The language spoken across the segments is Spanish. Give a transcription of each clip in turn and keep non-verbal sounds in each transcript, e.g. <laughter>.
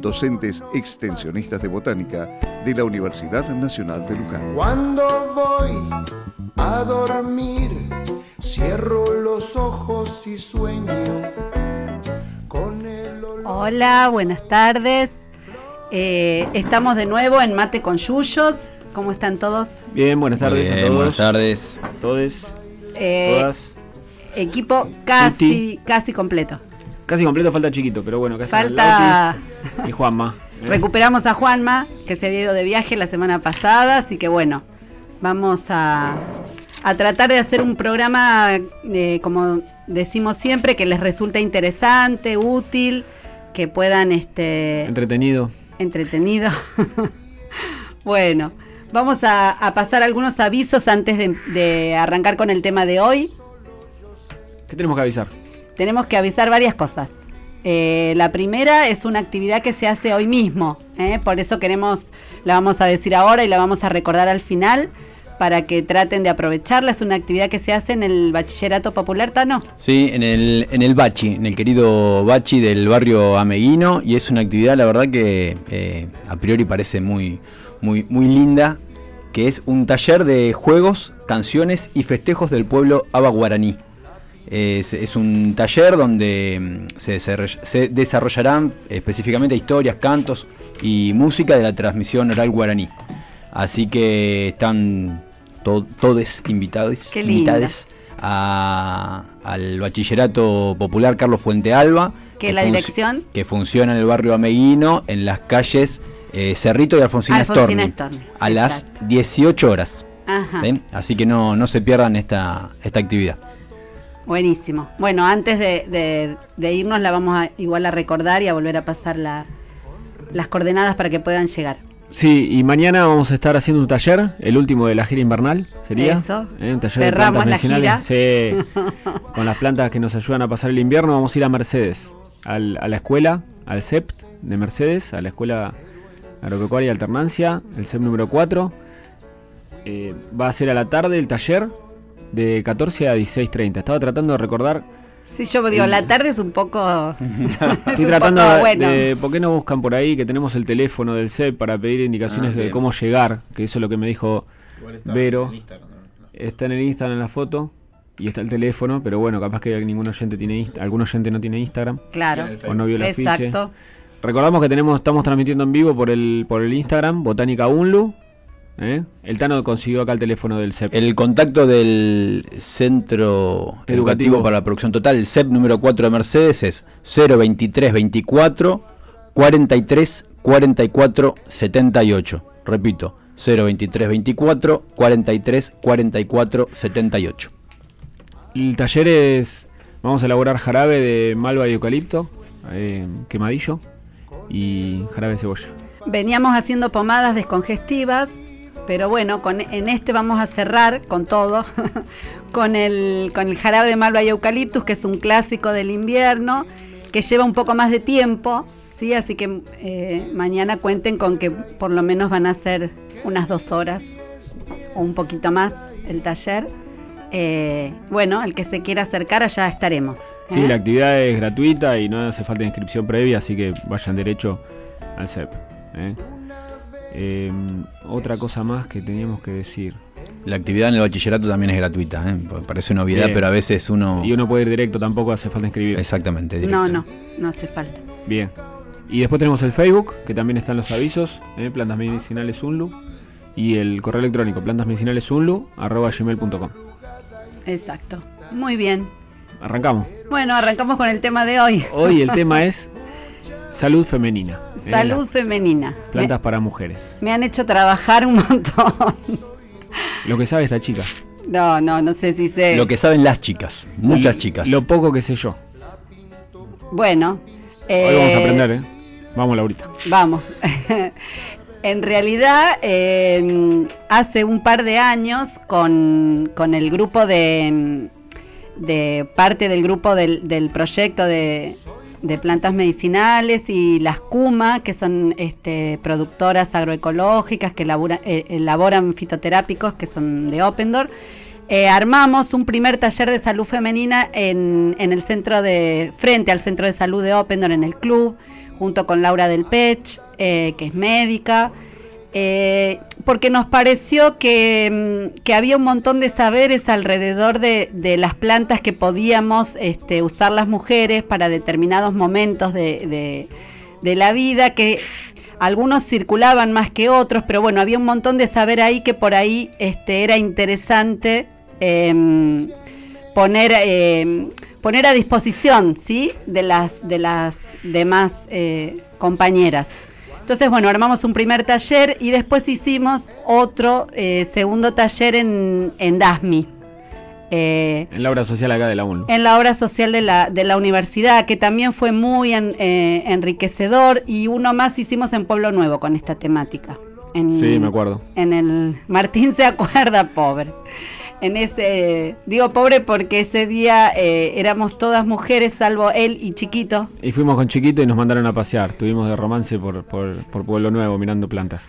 docentes extensionistas de botánica de la Universidad Nacional de Luján. Cuando voy a dormir, cierro los ojos y sueño con el olor. Hola, buenas tardes. Eh, estamos de nuevo en Mate con Yuyos. ¿Cómo están todos? Bien, buenas tardes Bien, a todos. buenas tardes. A todos, Eh, todas. equipo casi, casi completo. Casi completo, falta chiquito, pero bueno, acá está Falta. Y Juanma. ¿eh? Recuperamos a Juanma, que se había ido de viaje la semana pasada, así que bueno, vamos a, a tratar de hacer un programa, eh, como decimos siempre, que les resulte interesante, útil, que puedan, este, Entretenido. entretenido. <laughs> bueno, vamos a, a pasar algunos avisos antes de, de arrancar con el tema de hoy. ¿Qué tenemos que avisar? Tenemos que avisar varias cosas. Eh, la primera es una actividad que se hace hoy mismo, ¿eh? por eso queremos, la vamos a decir ahora y la vamos a recordar al final para que traten de aprovecharla. Es una actividad que se hace en el Bachillerato Popular Tano. Sí, en el, en el Bachi, en el querido Bachi del barrio Ameguino, y es una actividad, la verdad, que eh, a priori parece muy, muy, muy linda, que es un taller de juegos, canciones y festejos del pueblo Aba Guaraní. Es, es un taller donde mm, se, desarroll- se desarrollarán específicamente historias, cantos y música de la transmisión oral guaraní. Así que están to- todes invitados, a- al Bachillerato Popular Carlos Fuente Alba. Que la dirección- Que funciona en el barrio Ameguino, en las calles eh, Cerrito y Alfonsina, Alfonsina Storni, Storni, a las exacto. 18 horas. Ajá. ¿sí? Así que no, no se pierdan esta, esta actividad. Buenísimo. Bueno, antes de, de- de irnos la vamos a igual a recordar y a volver a pasar la- las coordenadas para que puedan llegar. Sí, y mañana vamos a estar haciendo un taller, el último de la gira invernal, ¿sería? Eso. ¿Eh? Un taller Cerramos de la plantas medicinales. Sí, con las plantas que nos ayudan a pasar el invierno. Vamos a ir a Mercedes, al- a la escuela, al CEPT de Mercedes, a la Escuela Agropecuaria y Alternancia, el CEP número 4. Eh, va a ser a la tarde el taller de 14 a 16.30. Estaba tratando de recordar Sí, yo digo, la tarde es un poco... <laughs> <laughs> es Estoy un tratando poco de, bueno. de- ¿Por qué no buscan por ahí que tenemos el teléfono del CEP para pedir indicaciones Ah, de cómo llegar? Que eso es lo que me dijo Vero. Está en el Instagram en la foto y está el teléfono, pero bueno, capaz que ningún oyente tiene Inst- algún oyente no tiene Instagram Claro. o no vio afiche. Exacto. Recordamos que tenemos estamos transmitiendo en vivo por el por el Instagram Botánica Unlu. ¿Eh? El Tano consiguió acá el teléfono del CEP. El contacto del Centro Educativo, Educativo. para la Producción Total, el CEP número 4 de Mercedes, es 023 24 43 44 78. Repito, 023 24 43 44 78. El taller es. Vamos a elaborar jarabe de malva y eucalipto, eh, quemadillo y jarabe de cebolla. Veníamos haciendo pomadas descongestivas, pero bueno, con, en este vamos a cerrar con todo, <laughs> con el, con el jarabe de malva y eucaliptus, que es un clásico del invierno, que lleva un poco más de tiempo, ¿sí? Así que eh, mañana cuenten con que por lo menos van a ser unas dos horas o un poquito más el taller. Eh, bueno, el que se quiera acercar, allá estaremos. Sí, ¿eh? la actividad es gratuita y no hace falta inscripción previa, así que vayan derecho al CEP. ¿eh? Eh, otra cosa más que teníamos que decir. La actividad en el bachillerato también es gratuita, ¿eh? Parece una obviedad, Bien. pero a veces uno... Y uno puede ir directo, tampoco hace falta inscribirse. Exactamente, directo. No, no, no hace falta. Bien. Y después tenemos el Facebook, que también están los avisos, ¿eh? Plantas Medicinales Unlu. Y el correo electrónico, gmail.com. Exacto. Muy bien. Arrancamos. Bueno, arrancamos con el tema de hoy. Hoy el <laughs> tema es salud femenina. Salud femenina. Plantas para mujeres. Me, han hecho trabajar un montón. <laughs> Lo que sabe esta chica. No, no, no sé si sé. Lo que saben las chicas, muchas chicas. Lo poco que sé yo. Bueno. Hoy vamos a eh, aprender, ¿eh? Vamos, Laurita. Vamos. <laughs> en realidad, eh, hace un par de años, con, con el grupo de, de parte del grupo del, del proyecto de, de plantas medicinales y las CUMA, que son este, productoras agroecológicas que eh, elaboran fitoterápicos, que son de Opendor. Eh, armamos un primer taller de salud femenina en, en el centro de, frente al centro de salud de Opendor, en el club, junto con Laura del Pech, eh, que es médica. Eh, porque nos pareció que, mm, que había un montón de saberes alrededor de, las plantas que podíamos este, usar las mujeres para determinados momentos de, la vida, que algunos circulaban más que otros, pero bueno, había un montón de saber ahí que por ahí este, era interesante em, poner, em, poner a disposición ¿sí? de, las, de las demás eh, compañeras. Entonces, bueno, armamos un primer taller y después hicimos otro eh, segundo taller en, en DASMI, eh, En la obra social acá de la UNLU. en la obra social de la, de la universidad, que también fue muy en- eh, enriquecedor y uno más hicimos en Pueblo Nuevo con esta temática. En, Sí, me acuerdo. En el Martín se acuerda, pobre. En ese, digo pobre porque ese día eh, éramos todas mujeres, salvo él y Chiquito. Y fuimos con Chiquito y nos mandaron a pasear. Estuvimos de romance por, por, por Pueblo Nuevo mirando plantas.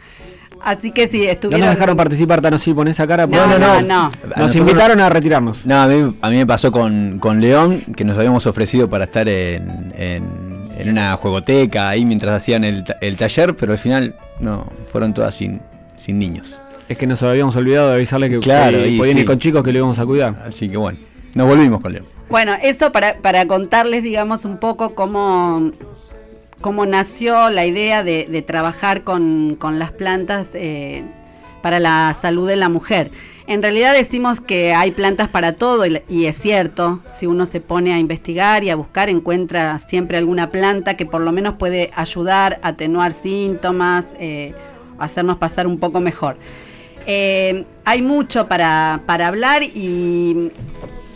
Así que sí, No estuvieron. nos dejaron participar, Tano, sí, pon esa cara. No, no, no. A Nos nosotros- invitaron a retirarnos. No, a mí, a mí me pasó con, con León, que nos habíamos ofrecido para estar en, en- en una juegoteca ahí mientras hacían el, el taller, pero al final no, fueron todas sin, sin niños. Es que nos habíamos olvidado de avisarle que, Claro, que y podían sí. ir con chicos que lo íbamos a cuidar. Así que bueno, nos volvimos con León. Bueno, eso para, para contarles, digamos, un poco cómo, cómo nació la idea de, de trabajar con, con las plantas eh, para la salud de la mujer. En realidad decimos que hay plantas para todo y, y es cierto, si uno se pone a investigar y a buscar encuentra siempre alguna planta que por lo menos puede ayudar a atenuar síntomas, eh, hacernos pasar un poco mejor. Eh, hay mucho para, para hablar y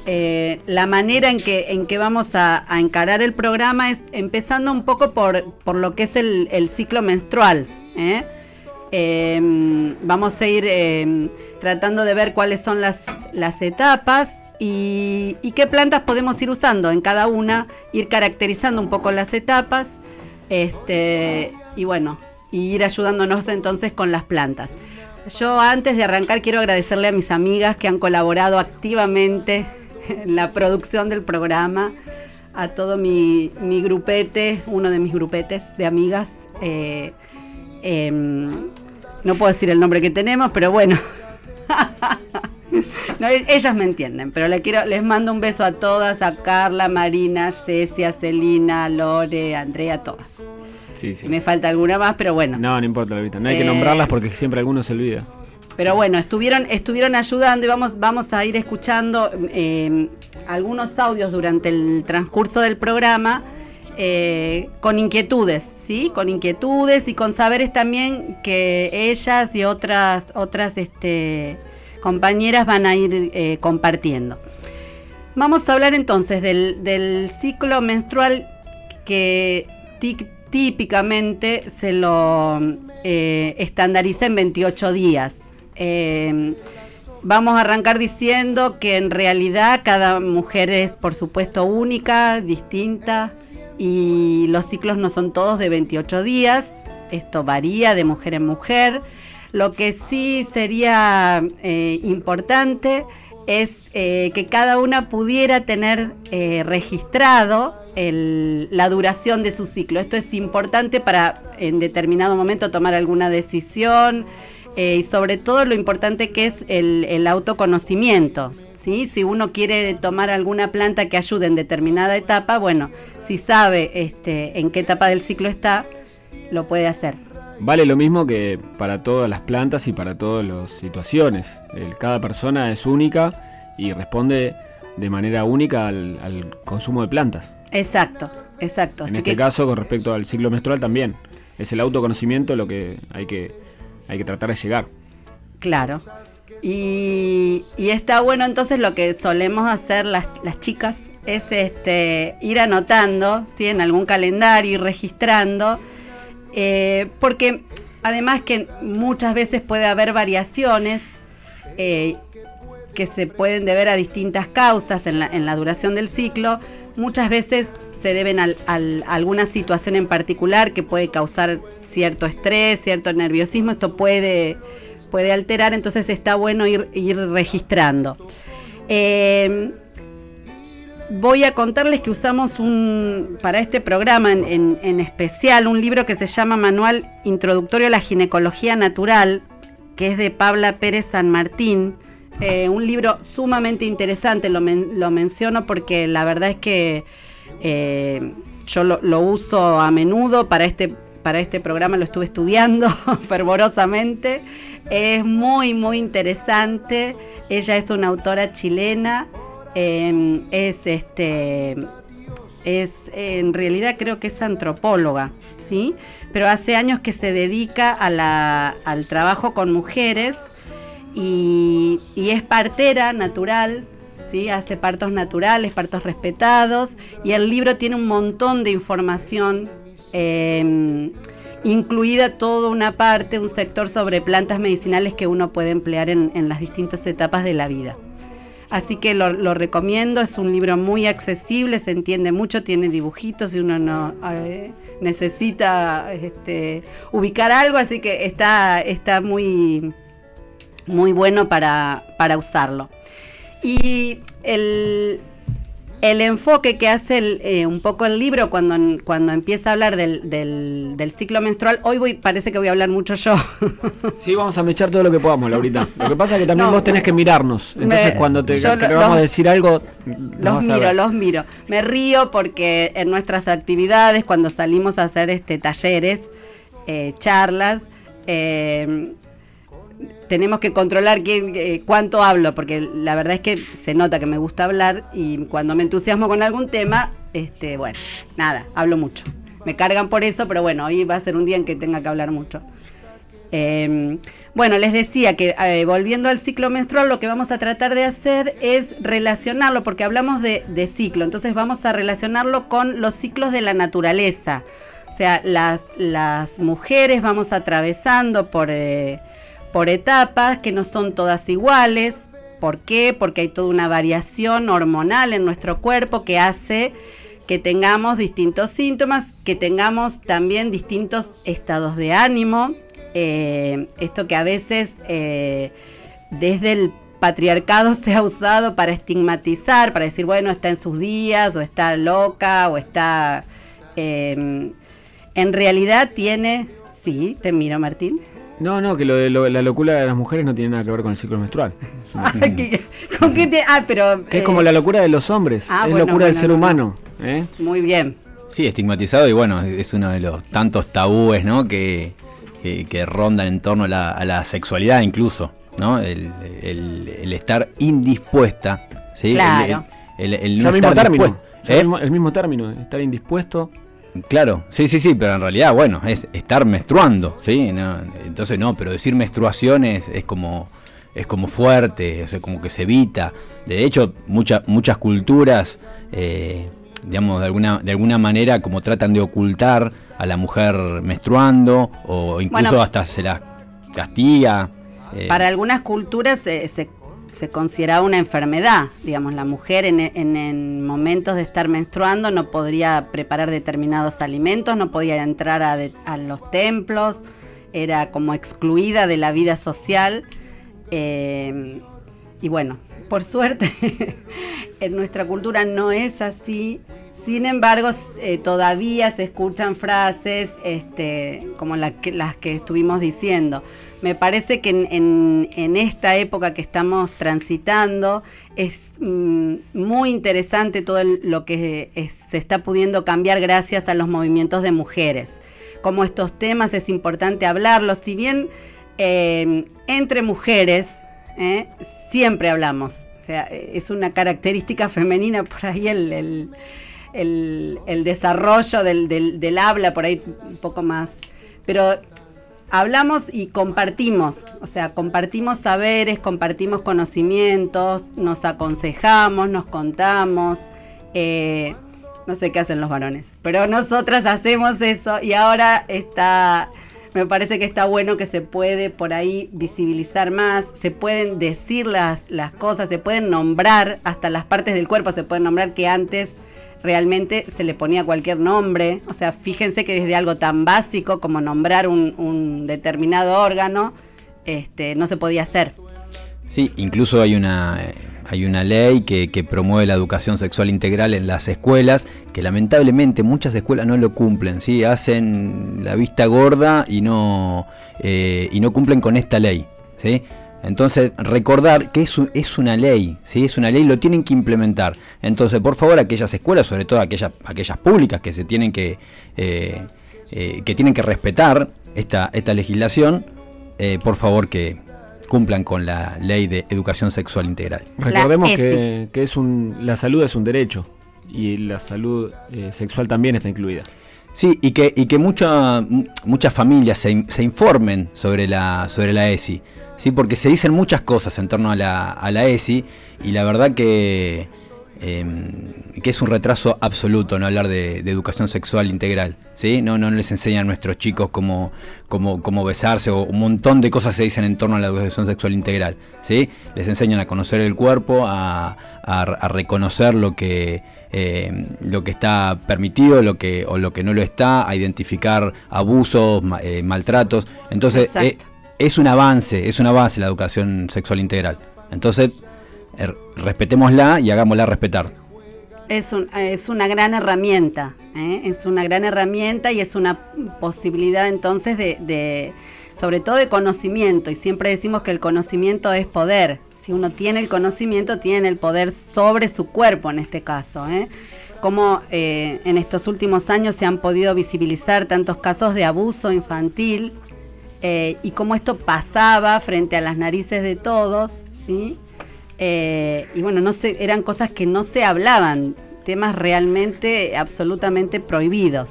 eh, la manera en que, en que vamos a, a encarar el programa es empezando un poco por, por lo que es el, ciclo menstrual. ¿eh? Eh, vamos a ir eh, tratando de ver cuáles son las, las etapas y, qué plantas podemos ir usando en cada una, ir caracterizando un poco las etapas este, y bueno, ir ayudándonos entonces con las plantas. Yo antes de arrancar quiero agradecerle a mis amigas que han colaborado activamente en la producción del programa, a todo mi, grupete, uno de mis grupetes de amigas. eh, em, no puedo decir el nombre que tenemos, pero bueno. <laughs> No, ellas me entienden, pero quiero, les mando un beso a todas, a Carla, Marina, Jessia, Celina, Lore, Andrea, todas. Sí, sí. Si me falta alguna más, pero bueno. No, no importa, Laurita. No hay que Eh, nombrarlas porque siempre alguno se olvida. Pero bueno, estuvieron, estuvieron ayudando y vamos, vamos a ir escuchando eh, algunos audios durante el transcurso del programa eh, con inquietudes, ¿sí? Con inquietudes y con saberes también que ellas y otras, otras este, compañeras van a ir eh, compartiendo. Vamos a hablar entonces del, del ciclo menstrual que tí- típicamente se lo eh, estandariza en 28 días. Eh, vamos a arrancar diciendo que en realidad cada mujer es por supuesto única, distinta y los ciclos no son todos de 28 días. Esto varía de mujer en mujer. Lo que sí sería eh, importante es que cada una pudiera tener registrado la duración de su ciclo. Esto es importante para en determinado momento tomar alguna decisión eh, y sobre todo lo importante que es el, autoconocimiento. ¿sí? Si uno quiere tomar alguna planta que ayude en determinada etapa, bueno, si sabe este, en qué etapa del ciclo está, lo puede hacer. Vale lo mismo que para todas las plantas y para todas las situaciones. Cada persona es única y responde de manera única al consumo de plantas. Exacto, exacto. en Así este que- caso, con respecto al ciclo menstrual también. Es el autoconocimiento lo que hay que, hay que tratar de llegar. Claro. Y, y está bueno entonces lo que solemos hacer las, las chicas es este ir anotando ¿sí? en algún calendario y registrando Eh, porque además que muchas veces puede haber variaciones eh, que se pueden deber a distintas causas en la, en la duración del ciclo, muchas veces se deben al- a alguna situación en particular que puede causar cierto estrés, cierto nerviosismo, esto puede, puede alterar, entonces está bueno ir, ir registrando. Eh, voy a contarles que usamos un, para este programa en, en- en especial un libro que se llama Manual Introductorio a la Ginecología Natural, que es de Pabla Pérez San Martín. Eh, un libro sumamente interesante, lo, men- lo menciono porque la verdad es que eh, yo lo, uso a menudo para este, para este programa, lo estuve estudiando <laughs> fervorosamente. Es muy, muy interesante. Ella es una autora chilena. eh, es este. Es, en realidad creo que es antropóloga, ¿sí? Pero hace años que se dedica a al trabajo con mujeres y, es partera natural, ¿sí? hace partos naturales, partos respetados, y el libro tiene un montón de información, eh, incluida toda una parte, un sector sobre plantas medicinales que uno puede emplear en, las distintas etapas de la vida. Así que lo, recomiendo, es un libro muy accesible, se entiende mucho, tiene dibujitos y uno no necesita este, ubicar algo, así que está, está muy, muy bueno para, para usarlo. Y el, el enfoque que hace el, eh, un poco el libro cuando, cuando empieza a hablar del, del- del ciclo menstrual, hoy voy, parece que voy a hablar mucho yo. <laughs> Sí, vamos a mechar todo lo que podamos, Laurita. Lo que pasa es que también No. vos tenés que mirarnos. Entonces, Me- cuando te queramos decir algo, Los miro, los miro. Me río porque en nuestras actividades, cuando salimos a hacer este talleres, eh, charlas, eh, tenemos que controlar quién, eh, cuánto hablo, porque la verdad es que se nota que me gusta hablar y cuando me entusiasmo con algún tema, este, bueno, nada, hablo mucho. Me cargan por eso, pero bueno, hoy va a ser un día en que tenga que hablar mucho. Eh, bueno, les decía que eh, volviendo al ciclo menstrual, lo que vamos a tratar de hacer es relacionarlo, porque hablamos de, de ciclo, entonces vamos a relacionarlo con los ciclos de la naturaleza. O sea, las, las mujeres vamos atravesando por, eh, por etapas que no son todas iguales. ¿Por qué? Porque hay toda una variación hormonal en nuestro cuerpo que hace que tengamos distintos síntomas, que tengamos también distintos estados de ánimo. Eh, esto que a veces eh, desde el patriarcado <laughs> se ha usado para estigmatizar, para decir, bueno, está en sus días, o está loca, o está... eh, en realidad tiene... Sí, te miro, Martín. No, no, que lo de lo- la locura de las mujeres no tiene nada que ver con el ciclo menstrual. <laughs> ¿Qué- ¿Con qué te- Ah, pero... Que es eh, como la locura de los hombres. ah, es bueno, locura del ser no, no. humano. ¿eh? Muy bien. Sí, estigmatizado y bueno, es uno de los tantos tabúes, ¿no? Que, que, que rondan en torno a la, a la sexualidad incluso, ¿no? El, el- el estar indispuesta, Claro. El, el- el Ya no el mismo término. ¿Eh? el mismo término, estar indispuesto. Claro, sí, sí, sí, pero en realidad, bueno, es estar menstruando, ¿sí? No, entonces no, pero decir menstruación es, es como es como fuerte, es como que se evita. De hecho, muchas muchas culturas, eh, digamos, de alguna, de alguna manera como tratan de ocultar a la mujer menstruando o incluso Bueno. hasta se la castiga. eh, Para algunas culturas se, se, se considera una enfermedad. Digamos, la mujer en, en- en momentos de estar menstruando no podría preparar determinados alimentos, no podía entrar a, de- a los templos, era como excluida de la vida social. eh, y bueno, por suerte, <laughs> en nuestra cultura no es así. Sin embargo, eh, todavía se escuchan frases este, como las que estuvimos diciendo. Me parece que en, en- en esta época que estamos transitando es mm, muy interesante todo lo que se está pudiendo cambiar gracias a los movimientos de mujeres. Como estos temas es importante hablarlos, si bien eh, entre mujeres ¿eh? siempre hablamos. O sea, es una característica femenina por ahí el, desarrollo del, del- del habla, por ahí un poco más. Pero hablamos y compartimos, o sea, compartimos saberes, compartimos conocimientos, nos aconsejamos, nos contamos. eh, No sé qué hacen los varones, pero nosotras hacemos eso y ahora está, me parece que está bueno que se puede por ahí visibilizar más, se pueden decir las, las cosas, se pueden nombrar, hasta las partes del cuerpo se pueden nombrar que antes realmente se le ponía cualquier nombre. O sea, fíjense que desde algo tan básico como nombrar un, un determinado órgano, este, no se podía hacer. Sí, incluso hay una, hay una ley que, que promueve la educación sexual integral en las escuelas, que lamentablemente muchas escuelas no lo cumplen, ¿sí? hacen la vista gorda y no, eh, y no cumplen con esta ley. ¿sí? Entonces, recordar que es, es una ley, ¿sí? es una ley, lo tienen que implementar. Entonces, por favor, aquellas escuelas, sobre todo aquellas, aquellas públicas que se tienen que, eh, eh, que tienen que respetar esta, esta legislación, eh, por favor que cumplan con la ley de educación sexual integral. Recordemos que, que es un, la salud es un derecho y la salud eh, sexual también está incluida. Sí, y que, y que mucha- muchas familias se, se informen sobre la, sobre la ESI, ¿sí? porque se dicen muchas cosas en torno a la, a la ESI y la verdad que, em, que es un retraso absoluto no hablar de, de educación sexual integral. ¿sí? No, no les enseñan a nuestros chicos cómo, cómo, cómo besarse o un montón de cosas se dicen en torno a la educación sexual integral. ¿sí? Les enseñan a conocer el cuerpo, a, a- a reconocer lo que, eh, lo que está permitido lo que, o lo que no lo está, a identificar abusos, ma- eh, maltratos. Entonces, eh, es un avance, es un avance la educación sexual integral. Entonces, respetémosla y hagámosla respetar. Es, un- es una gran herramienta, ¿eh? es una gran herramienta y es una posibilidad entonces de, de- sobre todo de conocimiento, y siempre decimos que el conocimiento es poder. Si uno tiene el conocimiento, tiene el poder sobre su cuerpo en este caso. ¿eh? Como eh, en estos últimos años se han podido visibilizar tantos casos de abuso infantil eh, y cómo esto pasaba frente a las narices de todos, ¿sí? Eh, y bueno, no se, eran cosas que no se hablaban, temas realmente absolutamente prohibidos.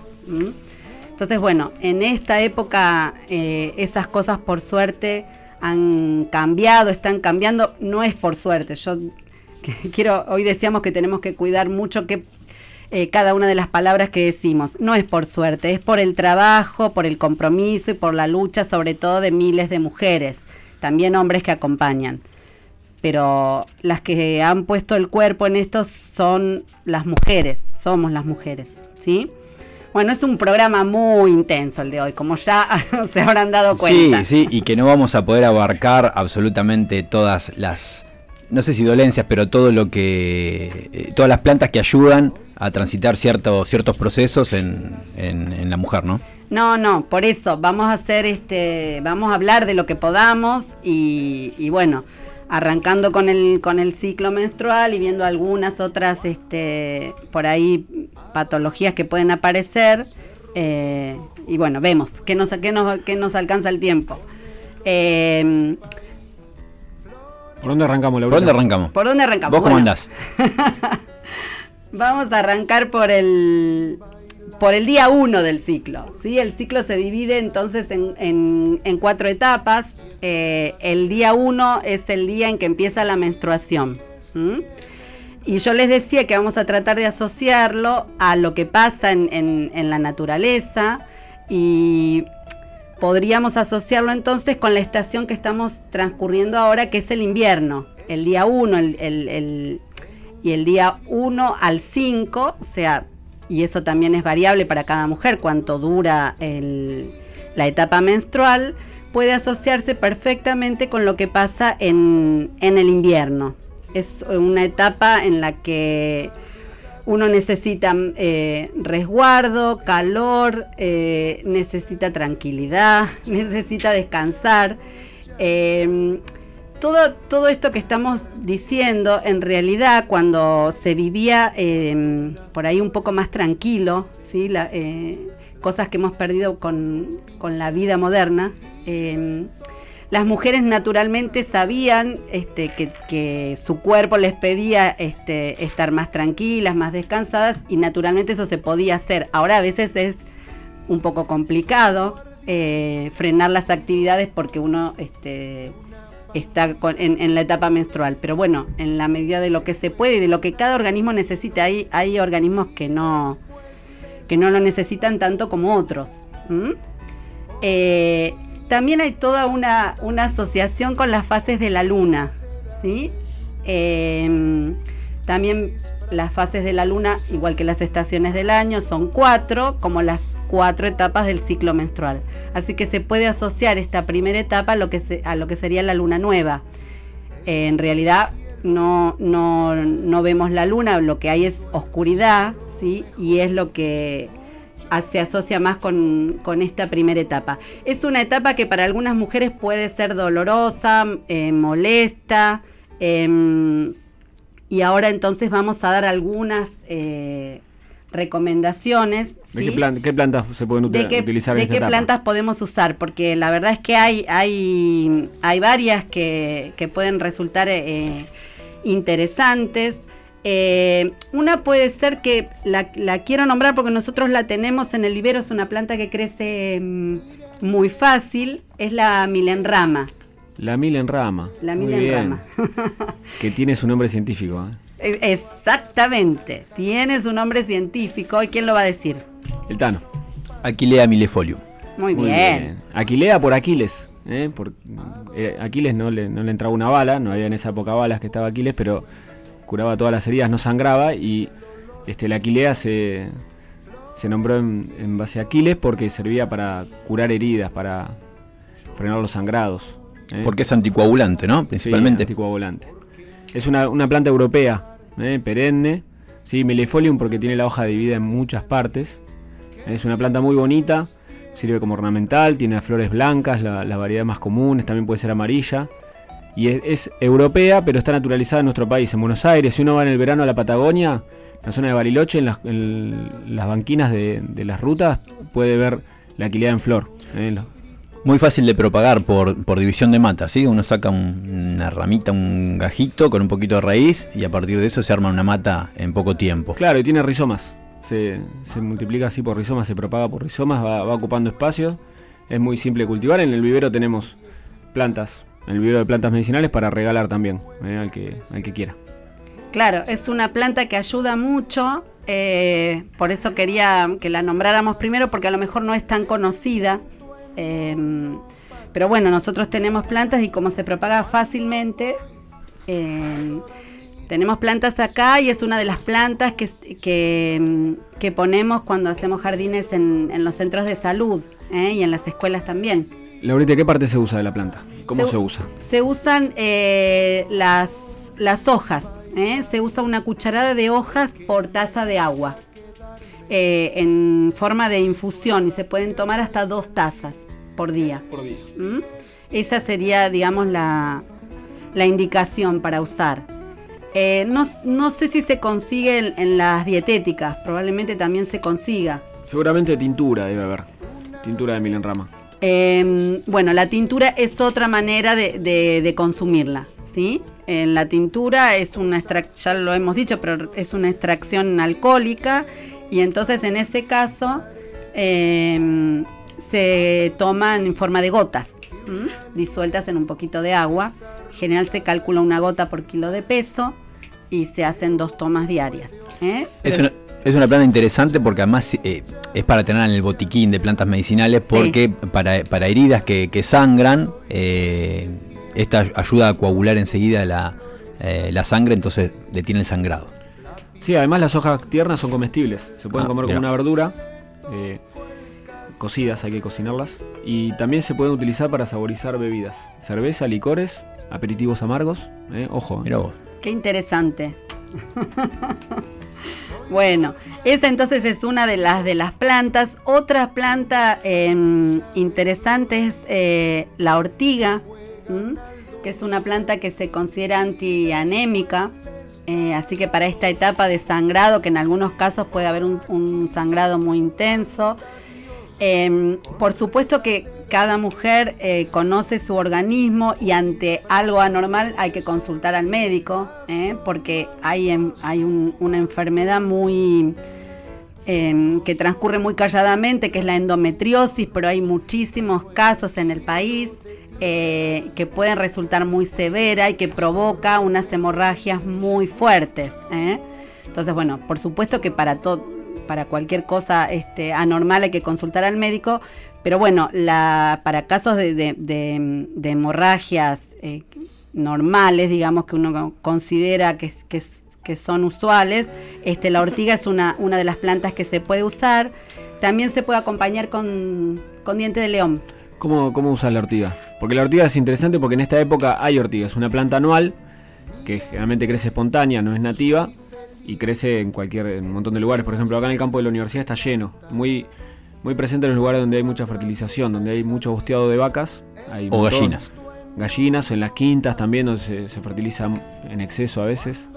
Entonces, bueno, en esta época esas cosas por suerte han cambiado, están cambiando, no es por suerte, yo <laughs> quiero, hoy decíamos que tenemos que cuidar mucho que eh, cada una de las palabras que decimos. No es por suerte, es por el trabajo, por el compromiso y por la lucha, sobre todo de miles de mujeres, también hombres que acompañan. Pero las que han puesto el cuerpo en esto son las mujeres, somos las mujeres, ¿sí? Bueno, es un programa muy intenso el de hoy, como ya <laughs> se habrán dado cuenta. Sí, sí, y que no vamos a poder abarcar absolutamente todas las, no sé si dolencias, pero todo lo que, eh, todas las plantas que ayudan a transitar ciertos ciertos procesos en, en- en la mujer, ¿no? No, no, por eso vamos a hacer este, vamos a hablar de lo que podamos y, y bueno, arrancando con el con el ciclo menstrual y viendo algunas otras, este, por ahí patologías que pueden aparecer eh, y bueno, vemos qué nos qué nos qué nos alcanza el tiempo. Eh, ¿Por dónde arrancamos, ¿Por Laura? dónde arrancamos? ¿Por dónde arrancamos? ¿Vos cómo Bueno, andás? <laughs> Vamos a arrancar por el por el día 1 del ciclo. ¿sí? El ciclo se divide entonces en, en- en cuatro etapas. Eh, el día 1 es el día en que empieza la menstruación. Y yo les decía que vamos a tratar de asociarlo a lo que pasa en, en- la naturaleza y podríamos asociarlo entonces con la estación que estamos transcurriendo ahora, que es el invierno. El día 1 el, el- y el día 1 al 5, o sea, y eso también es variable para cada mujer, cuánto dura la etapa menstrual, puede asociarse perfectamente con lo que pasa en, en el invierno. Es una etapa en la que uno necesita eh, resguardo, calor, eh, necesita tranquilidad, <laughs> necesita descansar. Eh, todo, todo esto que estamos diciendo, en realidad, cuando se vivía eh, por ahí un poco más tranquilo, ¿sí? Eh, cosas que hemos perdido con, con la vida moderna, eh, las mujeres naturalmente sabían este, que, su cuerpo les pedía este, estar más tranquilas, más descansadas, y naturalmente eso se podía hacer. Ahora a veces es un poco complicado eh, frenar las actividades porque uno este, está en, la etapa menstrual. Pero bueno, en la medida de lo que se puede y de lo que cada organismo necesita, hay, organismos que no, que no lo necesitan tanto como otros. También hay toda una, una asociación con las fases de la luna. ¿sí? Eh, también las fases de la luna, igual que las estaciones del año, son cuatro, como las cuatro etapas del ciclo menstrual. Así que se puede asociar esta primera etapa a lo que, sería la luna nueva. En realidad no, no, no vemos la luna, lo que hay es oscuridad, ¿sí? Y es lo que se asocia más con, con esta primera etapa. Es una etapa que para algunas mujeres puede ser dolorosa, eh, molesta, em, y ahora entonces vamos a dar algunas eh, recomendaciones. ¿De qué, plan- qué plantas se pueden uti- de qué, utilizar de esta qué etapa? plantas podemos usar, porque la verdad es que hay, hay, hay varias que, que pueden resultar eh, interesantes. Eh, una puede ser que la, la quiero nombrar porque nosotros la tenemos en el vivero, es una planta que crece mm, muy fácil, es la milenrama. La milenrama. La Muy milenrama. bien. que tiene su nombre científico. ¿eh? E- Exactamente, tiene su nombre científico, ¿y quién lo va a decir? El Tano. Aquilea milefolium. Muy, bien. Aquilea por Aquiles. ¿eh? Por, eh, Aquiles no le, no le entraba una bala, no había en esa época balas que estaba Aquiles, pero curaba todas las heridas, no sangraba y este, la Aquilea se, se nombró en, en base a Aquiles porque servía para curar heridas, para frenar los sangrados. ¿eh? Porque es anticoagulante, ¿no? Sí, Principalmente. anticoagulante. Es una, una planta europea, ¿eh? perenne. Sí, Milefolium porque tiene la hoja dividida en muchas partes. Es una planta muy bonita, sirve como ornamental, tiene las flores blancas, la, la variedad más común, también puede ser amarilla. Y es, es europea, pero está naturalizada en nuestro país, en Buenos Aires. Si uno va en el verano a la Patagonia, en la zona de Bariloche, en las, en las banquinas de, de las rutas, puede ver la aquilea en flor. ¿eh? Muy fácil de propagar por, por división de mata, ¿sí? Uno saca un- una ramita, un gajito con un poquito de raíz y a partir de eso se arma una mata en poco tiempo. Claro, y tiene rizomas. Se, se multiplica así por rizomas, se propaga por rizomas, va, va ocupando espacio. Es muy simple de cultivar. En el vivero tenemos plantas, el vivero de plantas medicinales para regalar también eh, al, que, al que quiera. Claro, es una planta que ayuda mucho, eh, por eso quería que la nombráramos primero, porque a lo mejor no es tan conocida. eh, pero bueno, nosotros tenemos plantas y como se propaga fácilmente, eh, tenemos plantas acá y es una de las plantas que, que, que ponemos cuando hacemos jardines en, en los centros de salud eh, y en las escuelas también. Laurita, ¿qué parte se usa de la planta? ¿Cómo Se- se, usa? Se usan eh, las, las hojas. ¿eh? Se usa una cucharada de hojas por taza de agua. eh, en forma de infusión y se pueden tomar hasta dos tazas por día. Por día. ¿Mm? Esa sería, digamos, la, la indicación para usar. Eh, no, no sé si se consigue en, en las dietéticas, probablemente también se consiga. Seguramente tintura debe haber. Tintura de milenrama. Eh, bueno, la tintura es otra manera de, consumirla, ¿sí? En la tintura es una extrac- ya lo hemos dicho, pero es una extracción alcohólica y entonces en ese caso eh, se toman en forma de gotas, disueltas en un poquito de agua. En general se calcula una gota por kilo de peso y se hacen dos tomas diarias. ¿eh? Es una, es una planta interesante porque además eh, es para tener en el botiquín de plantas medicinales porque para, para heridas que, que sangran, eh, esta ayuda a coagular enseguida la, eh, la sangre, entonces detiene el sangrado. Sí, además las hojas tiernas son comestibles. Se pueden Ah, comer mira. como una verdura. eh, cocidas, hay que cocinarlas. Y también se pueden utilizar para saborizar bebidas. Cerveza, licores, aperitivos amargos. eh, ojo. Mira vos. Qué interesante. <laughs> bueno, esa entonces es una de las de las plantas. Otra planta eh, interesante es eh, la ortiga, que es una planta que se considera antianémica. eh, así que para esta etapa de sangrado, que en algunos casos puede haber un, sangrado muy intenso, eh, por supuesto que cada mujer eh, conoce su organismo y ante algo anormal hay que consultar al médico, ¿eh? porque hay, hay un- una enfermedad muy eh, que transcurre muy calladamente, que es la endometriosis, pero hay muchísimos casos en el país. eh, que pueden resultar muy severa y que provoca unas hemorragias muy fuertes. Entonces, bueno, por supuesto que para todo, para cualquier cosa este, anormal hay que consultar al médico, pero bueno, la, para casos de, de- hemorragias eh, normales, digamos, que uno considera que, son usuales, este, la ortiga es una, una de las plantas que se puede usar. También se puede acompañar con, con diente de león. ¿Cómo, ¿Cómo usas la ortiga? Porque la ortiga es interesante porque en esta época hay ortiga. Es una planta anual que generalmente crece espontánea, no es nativa y crece en cualquier en un montón de lugares. Por ejemplo, acá en el campo de la universidad está lleno, muy muy presente en los lugares donde hay mucha fertilización, donde hay mucho bosteado de vacas. hay O montón. gallinas. Gallinas, en las quintas también, donde se, se fertiliza en exceso a veces.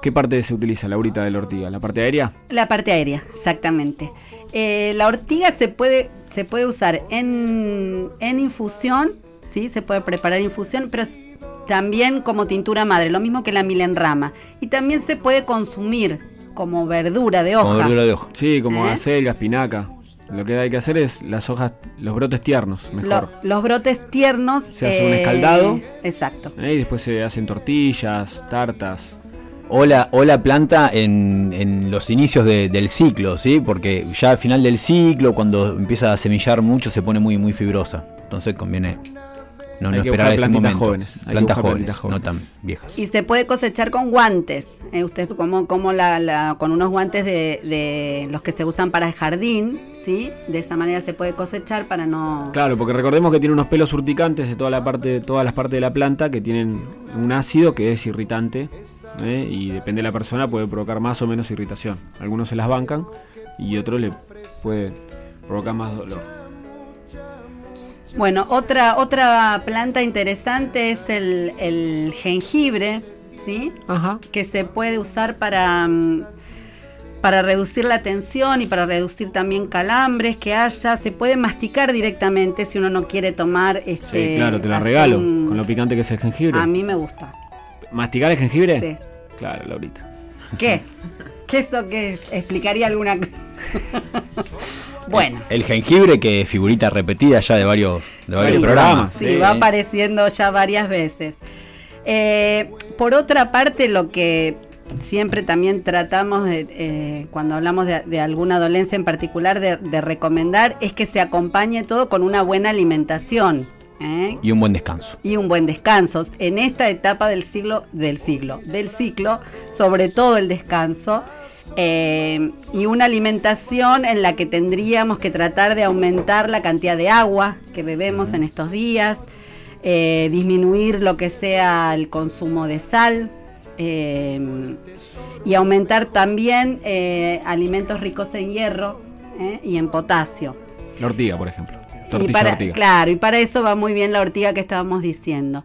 ¿Qué parte se utiliza, Laurita, de la ortiga? ¿La parte aérea? La parte aérea, exactamente. Eh, la ortiga se puede, se puede usar en, en infusión, ¿sí? Se puede preparar infusión, pero también como tintura madre, lo mismo que la milenrama. Y también se puede consumir como verdura de hoja. Como verdura de hoja. Sí, como ¿Eh? acelga, espinaca. Lo que hay que hacer es las hojas, los brotes tiernos, Lo- mejor. los brotes tiernos. Se hace un escaldado. Exacto. ¿Eh? Y después se hacen tortillas, tartas. O la, o la planta en, en los inicios de- del ciclo, ¿sí? Porque ya al final del ciclo, cuando empieza a semillar mucho, se pone muy, muy fibrosa. Entonces conviene no, Hay no que esperar buscar ese plantitas momento. jóvenes, Plantas jóvenes, plantitas no tan viejas. Y se puede cosechar con guantes. Eh, usted como, como la, la- con unos guantes de, de los que se usan para el jardín, ¿sí? De esa manera se puede cosechar para no. Claro, porque recordemos que tiene unos pelos urticantes de toda la parte, todas las partes de la planta que tienen un ácido que es irritante. ¿eh? Y depende de la persona, puede provocar más o menos irritación. Algunos se las bancan y otros le puede provocar más dolor. Bueno, otra, otra planta interesante es el, el jengibre, ¿sí? Ajá. Que se puede usar para, mm, para reducir la tensión y para reducir también calambres que haya. Se puede masticar directamente si uno no quiere tomar este. Sí, claro, te la regalo. un- Con lo picante que es el jengibre. A mí me gusta. ¿Masticar el jengibre? Sí. Claro, Laurita. ¿Qué? ¿Qué eso que explicaría alguna cosa? <laughs> bueno. El jengibre, que es figurita repetida ya de varios, de varios Sí, programas. Sí, va apareciendo ya varias veces. Eh, por otra parte, lo que siempre también tratamos de, eh, cuando hablamos de, de alguna dolencia en particular de, de recomendar es que se acompañe todo con una buena alimentación. ¿eh? Y un buen descanso. y un buen descanso. En esta etapa del siglo, del siglo, del ciclo, sobre todo el descanso, eh, y una alimentación en la que tendríamos que tratar de aumentar la cantidad de agua que bebemos en estos días, eh, disminuir lo que sea el consumo de sal. eh, y aumentar también alimentos ricos en hierro y en potasio. La ortiga, por ejemplo. Y Tortilla para, ortiga. Claro, y para eso va muy bien la ortiga que estábamos diciendo.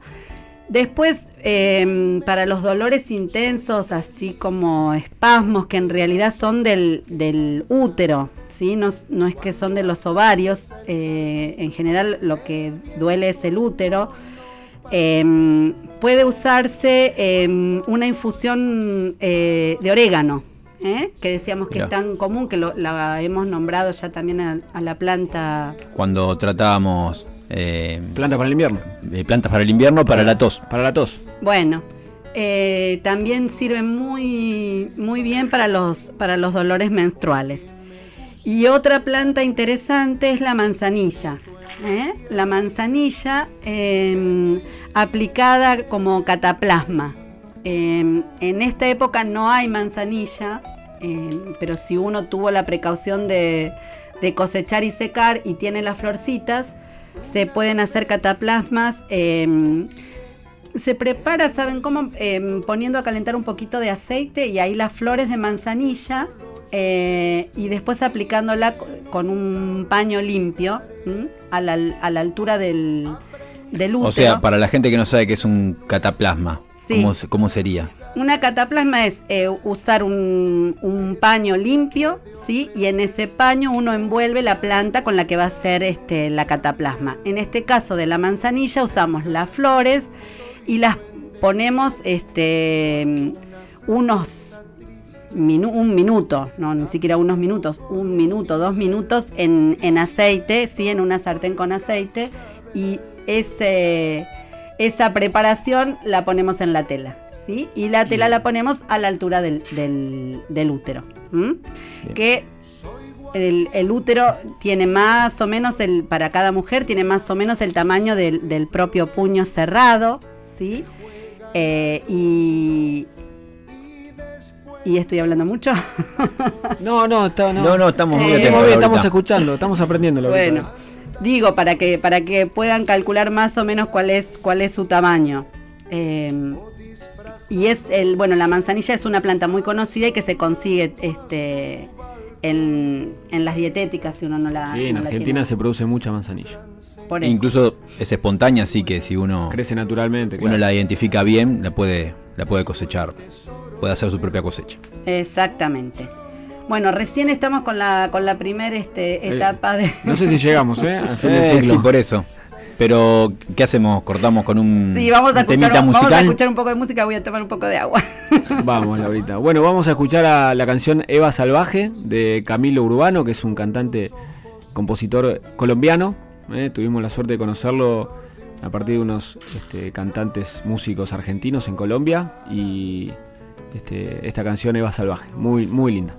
Después, eh, para los dolores intensos, así como espasmos, que en realidad son del, del útero, ¿sí? No, es que son de los ovarios, eh, en general lo que duele es el útero. eh, puede usarse eh, una infusión eh, de orégano, ¿eh? que decíamos que Mirá. es tan común, que lo- la hemos nombrado ya también a- a la planta Cuando tratábamos eh, Planta para el invierno. de plantas para el invierno, para la tos. Para la tos. Bueno, eh, también sirve muy, muy bien para los, para los dolores menstruales. Y otra planta interesante es la manzanilla. ¿eh? La manzanilla eh, aplicada como cataplasma. Eh, en esta época no hay manzanilla, eh, pero si uno tuvo la precaución de, de cosechar y secar y tiene las florcitas, se pueden hacer cataplasmas. eh, se prepara, ¿saben cómo? Eh, poniendo a calentar un poquito de aceite y ahí las flores de manzanilla eh, y después aplicándola co- con un paño limpio a, la, a la altura del, del útero. O sea, para la gente que no sabe qué es un cataplasma, Sí. ¿cómo, cómo sería? Una cataplasma es eh, usar un, paño limpio, ¿sí? Y en ese paño uno envuelve la planta con la que va a ser este, la cataplasma. En este caso de la manzanilla usamos las flores y las ponemos este, unos minu- un minuto, no ni siquiera unos minutos, un minuto, dos minutos en, en aceite, ¿sí? En una sartén con aceite y ese, esa preparación la ponemos en la tela. ¿Sí? Y la tela la ponemos a la altura del, del- del útero. Que el, el útero tiene más o menos, el, para cada mujer, tiene más o menos el tamaño del, del propio puño cerrado. ¿sí? Eh, y, y estoy hablando mucho. <laughs> No, no, está- no. No, no, estamos muy Eh, atentos. Estamos, bien, estamos Laurita. escuchando, estamos aprendiendo. Bueno, digo para que para que puedan calcular más o menos cuál es cuál es su tamaño. Eh, y es el bueno, la manzanilla es una planta muy conocida y que se consigue este en, en las dietéticas si uno no la Sí, en la Argentina tiene. se produce mucha manzanilla. Por E eso. incluso es espontánea, así que si uno, Crece naturalmente, uno claro. la identifica bien, la puede, la puede cosechar. Puede hacer su propia cosecha. Exactamente. Bueno, recién estamos con la con la primera este, Eh, etapa de No sé si llegamos, ¿eh? Al fin del Eh, ciclo. sí, por eso. Pero, ¿qué hacemos? ¿Cortamos con un Sí, vamos a, escuchar, temita vamos a musical? escuchar un poco de música, voy a tomar un poco de agua. <laughs> Vamos, Laurita. Bueno, vamos a escuchar a la canción Eva Salvaje de Camilo Urbano, que es un cantante, compositor colombiano. ¿eh? Tuvimos la suerte de conocerlo a partir de unos este, cantantes músicos argentinos en Colombia. Y este, esta canción Eva Salvaje, muy, muy linda.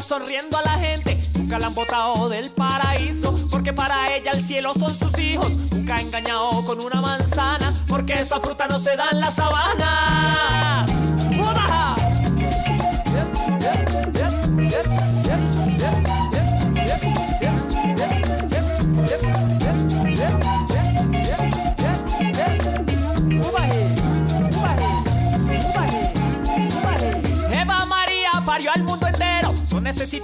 Sonriendo a la gente. Nunca la han botado del paraíso, porque para ella el cielo son sus hijos. Nunca ha engañado con una manzana, porque esa fruta no se da en la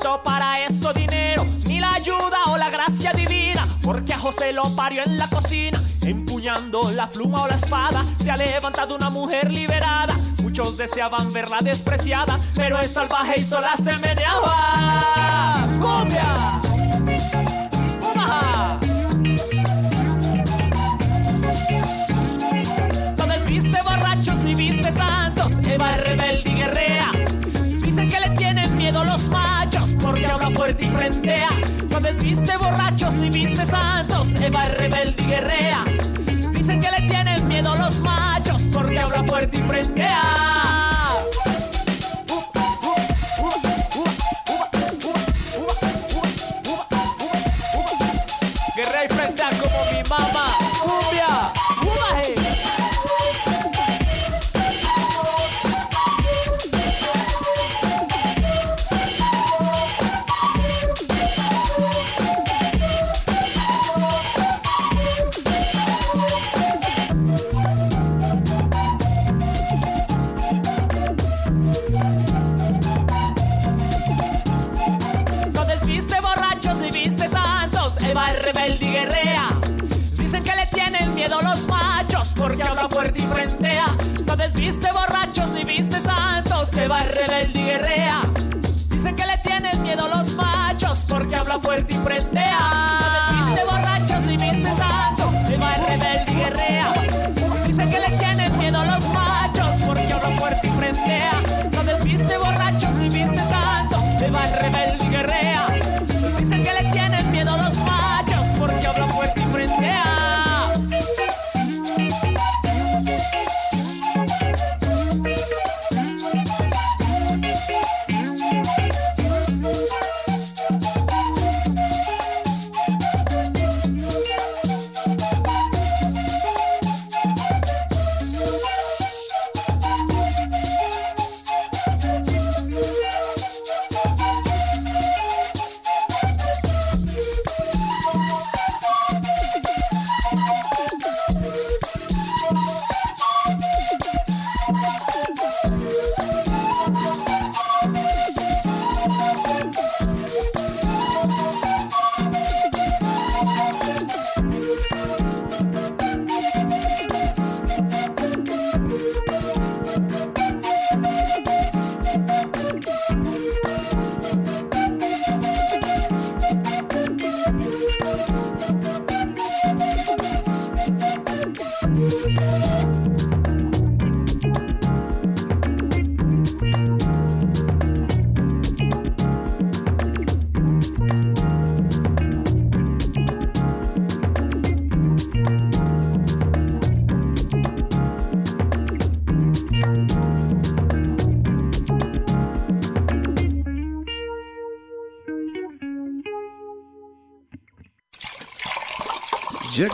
para eso dinero, ni la ayuda o la gracia divina, porque a José lo parió en la cocina, empuñando la pluma o la espada, se ha levantado una mujer liberada. Muchos deseaban verla despreciada, pero es salvaje y sola se meneaba. ¡Cumbia! Y frendea. No desviste borrachos ni viste santos, Eva es rebelde y guerrea. Dicen que le tienen miedo los machos porque habla fuerte y frendea.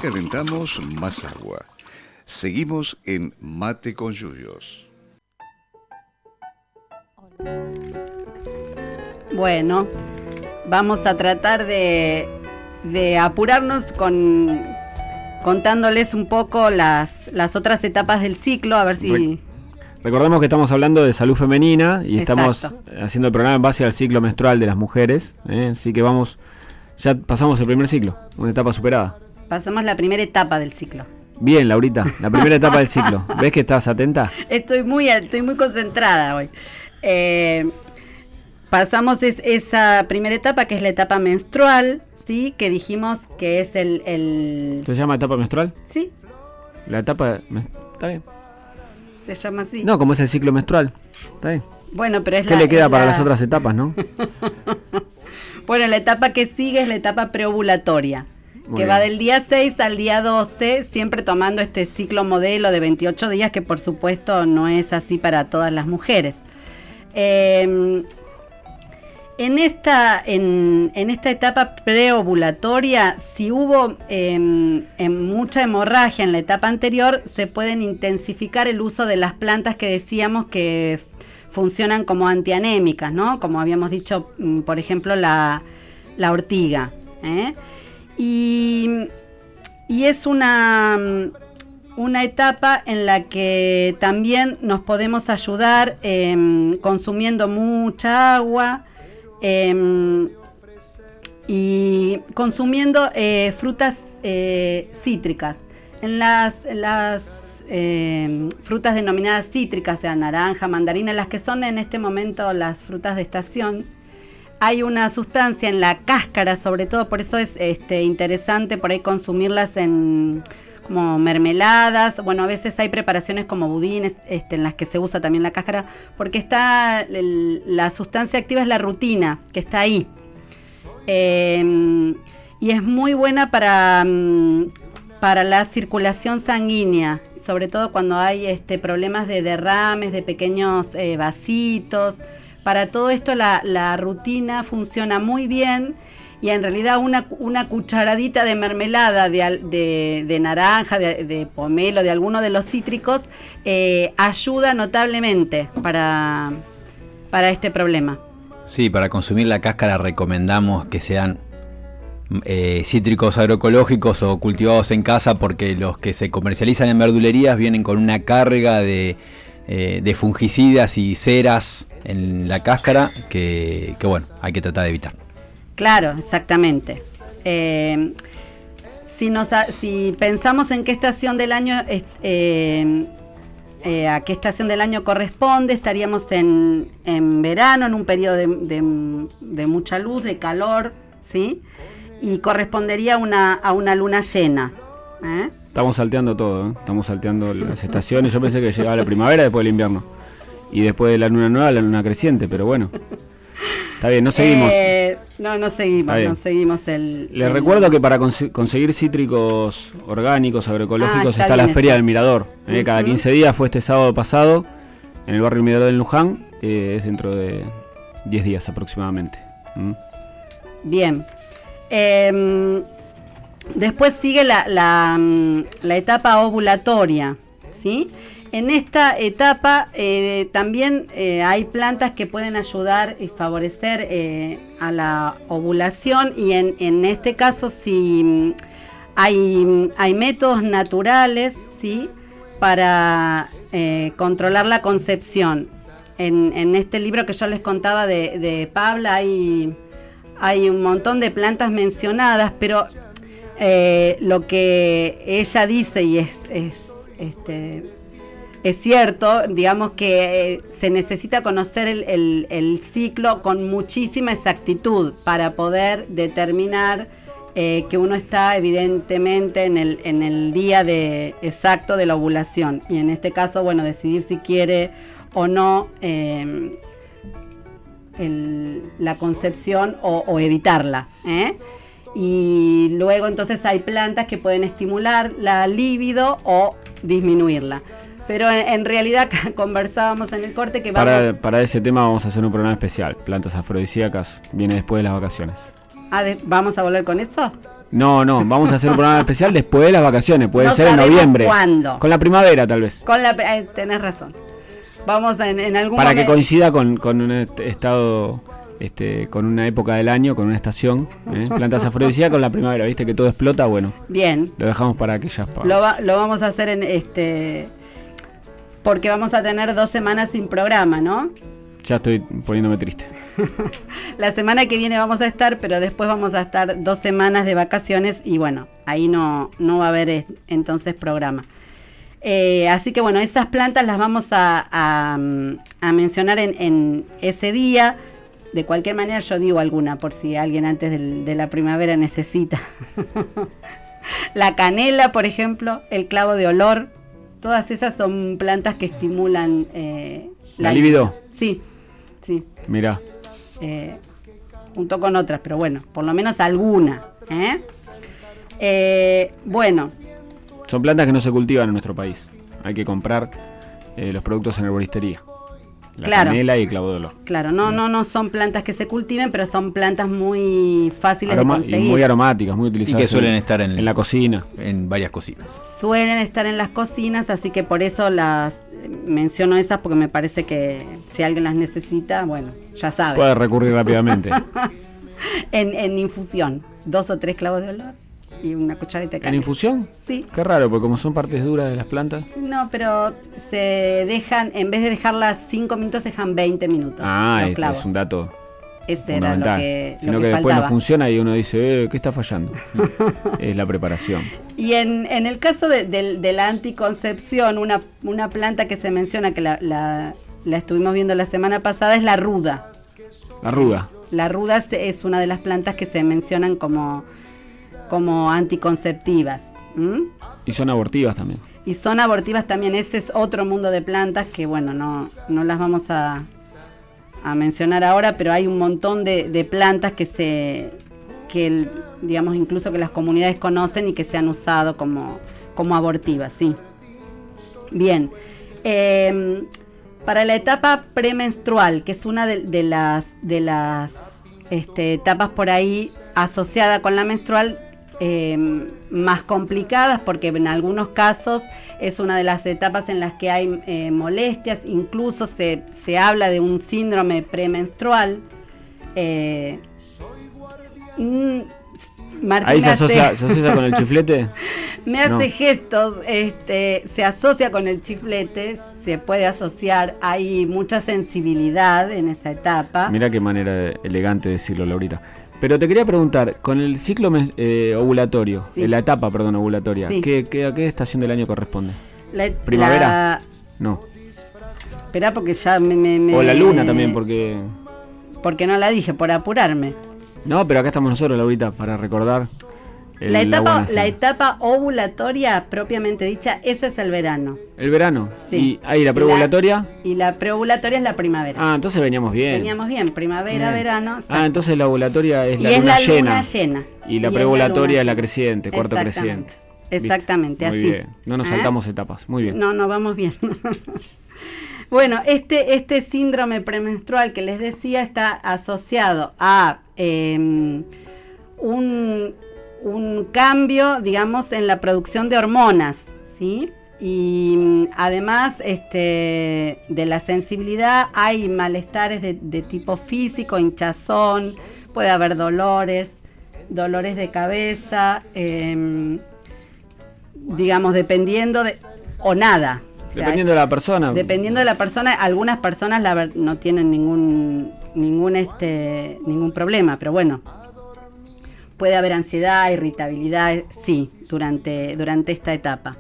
Calentamos más agua. Seguimos en Mate con Yuyos. Bueno, vamos a tratar de, de apurarnos con contándoles un poco las, las otras etapas del ciclo, a ver si... Re- Recordemos que estamos hablando de salud femenina y estamos haciendo el programa en base al ciclo menstrual de las mujeres. ¿eh? Así que vamos, ya pasamos el primer ciclo, una etapa superada. Pasamos la primera etapa del ciclo. Bien, Laurita, la primera etapa del ciclo. <laughs> ¿Ves que estás atenta? Estoy muy, estoy muy concentrada hoy. Eh, pasamos es- esa primera etapa, que es la etapa menstrual, ¿sí? Que dijimos que es el... el ¿Se llama etapa menstrual? ¿Sí? La etapa... Está bien. Se llama así. No, como es el ciclo menstrual. Está bien. Bueno, pero es ¿Qué la- le queda para la- las otras etapas, no? <laughs> Bueno, la etapa que sigue es la etapa preovulatoria, Muy que bien. va del día 6 al día 12, siempre tomando este ciclo modelo de 28 días, que por supuesto no es así para todas las mujeres. Eh, en, esta, en, en esta etapa preovulatoria, si hubo eh, en mucha hemorragia en la etapa anterior, se pueden intensificar el uso de las plantas que decíamos que funcionan como antianémicas, ¿no? Como habíamos dicho, mm, por ejemplo, la, la ortiga. ¿eh? Y, es una, una etapa en la que también nos podemos ayudar em, consumiendo mucha agua em, y consumiendo eh, frutas eh, cítricas. En las, eh, frutas denominadas cítricas, sea naranja, mandarina, las que son en este momento las frutas de estación, hay una sustancia en la cáscara, sobre todo, por eso es este, interesante por ahí consumirlas en como mermeladas, bueno, a veces hay preparaciones como budines este, en las que se usa también la cáscara, porque está la sustancia activa es la rutina, que está ahí. Eh, y es muy buena para, mm, para la circulación sanguínea, sobre todo cuando hay este, problemas de derrames, de pequeños eh, vasitos. Para todo esto la, la rutina funciona muy bien y en realidad una, una cucharadita de mermelada de, de- naranja, de, de pomelo, de alguno de los cítricos, eh, ayuda notablemente para, para este problema. Sí, para consumir la cáscara recomendamos que sean eh, cítricos agroecológicos o cultivados en casa porque los que se comercializan en verdulerías vienen con una carga de, eh, de fungicidas y ceras en la cáscara que, bueno, hay que tratar de evitar. Claro, exactamente. Eh, si, nos, si pensamos en qué estación del año, eh, a qué estación del año corresponde, estaríamos en, en verano, en un periodo de, de- mucha luz, de calor, ¿sí? Y correspondería una, a una luna llena. Estamos salteando todo, ¿eh? estamos salteando las estaciones. Yo pensé que llegaba la primavera después del invierno. Y después de la luna nueva, la luna creciente, pero bueno. Está bien, no seguimos. Eh, no, no seguimos, no seguimos el... Les el- recuerdo que para conse- conseguir cítricos orgánicos, agroecológicos, Ah, está está, la Feria eso. del Mirador. ¿eh? Cada Ujú. 15 días fue este sábado pasado en el barrio Mirador del Luján. eh, es dentro de 10 días aproximadamente. ¿Mm? Bien. Después sigue la, mm, la etapa ovulatoria, ¿sí? En esta etapa eh, también eh, hay plantas que pueden ayudar y favorecer eh, a la ovulación y en, en este caso si mm, hay, mm, hay métodos naturales, ¿sí? Para controlar la concepción. En, en este libro que yo les contaba de, de Pabla hay hay un montón de plantas mencionadas, pero eh, lo que ella dice y es, es, este, es cierto, digamos que eh, se necesita conocer el, el- ciclo con muchísima exactitud para poder determinar eh, que uno está evidentemente en el, en el día de, exacto de la ovulación. Y en este caso, bueno, decidir si quiere o no eh, la concepción o, o evitarla. Y luego entonces hay plantas que pueden estimular la libido o disminuirla. Pero en, en realidad <laughs> conversábamos en el corte que vamos... Para, para ese tema vamos a hacer un programa especial. Plantas afrodisíacas. Viene después de las vacaciones. Ah, de- ¿Vamos a volver con esto? No, no, vamos a hacer un programa <laughs> especial después de las vacaciones, puede No ser en noviembre. cuándo. Con la primavera tal vez. Con la, eh, tenés razón. Vamos a- en, en algún Para que coincida con, con un est- estado, este, con una época del año, con una estación. ¿eh? Plantas afrodisíacas con la primavera, viste que todo explota, bueno, Bien, lo dejamos para aquellas pa- lo, va- lo vamos a hacer en este. Porque vamos a tener dos semanas sin programa, ¿no? Ya estoy poniéndome triste. <laughs> La semana que viene vamos a estar, pero después vamos a estar dos semanas de vacaciones y bueno, ahí no, no va a haber eh, entonces programa. Eh, así que bueno, esas plantas las vamos a, a, mm, a mencionar en, en ese día. De cualquier manera yo digo alguna por si alguien antes del- de la primavera necesita. <laughs> la canela, por ejemplo, el clavo de olor, todas esas son plantas que estimulan eh, ¿La libido? Sí, sí Mirá, eh, junto con otras, pero bueno, por lo menos alguna. ¿eh? Eh, bueno, son plantas que no se cultivan en nuestro país. Hay que comprar los productos en herboristería. La Claro. canela y el clavo de olor. claro, no, no, no son plantas que se cultiven, pero son plantas muy fáciles Aroma- de y conseguir. muy aromáticas, muy Y utilizadas. que suelen en- estar en, en la cocina. en varias cocinas. Suelen estar en las cocinas, así que por eso las eh, menciono esas porque me parece que si alguien las necesita, bueno, ya sabe. Puede recurrir rápidamente. <laughs> En, en infusión, dos o tres clavos de olor y una cucharita de ¿En canela. infusión? Sí. Qué raro, porque como son partes duras de las plantas. No, pero se dejan, en vez de dejarlas 5 minutos, dejan 20 minutos. Ah, es, un dato Ese era lo que, lo Sino que que, después no funciona y uno dice, eh, ¿qué está fallando? <laughs> es la preparación. Y en, en el caso de, de la anticoncepción, una, una planta que se menciona, que la, la- la estuvimos viendo la semana pasada, es la ruda. La ruda. La ruda es una de las plantas que se mencionan como, como anticonceptivas. Y son abortivas también. Y son abortivas también, ese es otro mundo de plantas que, bueno, no, no las vamos a, a mencionar ahora, pero hay un montón de, de plantas que se, que el- digamos, incluso que las comunidades conocen y que se han usado como, como abortivas, sí. Bien. Eh, para la etapa premenstrual, que es una de, de las, de las este, etapas por ahí asociada con la menstrual, eh, más complicadas porque en algunos casos es una de las etapas en las que hay eh, molestias, incluso se, se habla de un síndrome premenstrual. Eh, mm, Martín Ahí se hace- asocia, se asocia con el chiflete. <laughs> me hace No. gestos, este, se asocia con el chiflete, se puede asociar, hay mucha sensibilidad en esa etapa. Mira qué manera elegante de decirlo, Laurita. Pero te quería preguntar, con el ciclo eh, ovulatorio, Sí. la etapa, perdón, ovulatoria, Sí. ¿qué, qué, a qué estación del año corresponde? La- ¿Primavera? la- No. Esperá porque ya me, me- me- O la luna también, porque... Porque no la dije, por apurarme. No, pero acá estamos nosotros, Laurita, para recordar. El la, etapa, la etapa ovulatoria, propiamente dicha, ese es el verano. El verano. Sí. Y ahí la Y preovulatoria. Y la preovulatoria es la primavera. Ah, entonces veníamos bien. Veníamos bien, primavera, Bien. verano. Ah, entonces la ovulatoria es y la es luna la llena. luna llena. Y la es preovulatoria es la llena. creciente, cuarto creciente. Exactamente, Muy así. bien. No nos ¿Eh? saltamos etapas. Muy bien. No, no, vamos bien. <laughs> bueno, este, este síndrome premenstrual que les decía está asociado a eh, un, un cambio, digamos, en la producción de hormonas, ¿sí? Y mm, además este, de la sensibilidad hay malestares de, de tipo físico, hinchazón, puede haber dolores, dolores de cabeza, em, digamos, dependiendo de... o nada. O sea, Dependiendo de la persona. Dependiendo de la persona, algunas personas la no tienen ningún ningún este ningún problema, pero bueno. Puede haber ansiedad, irritabilidad, sí, durante durante esta etapa.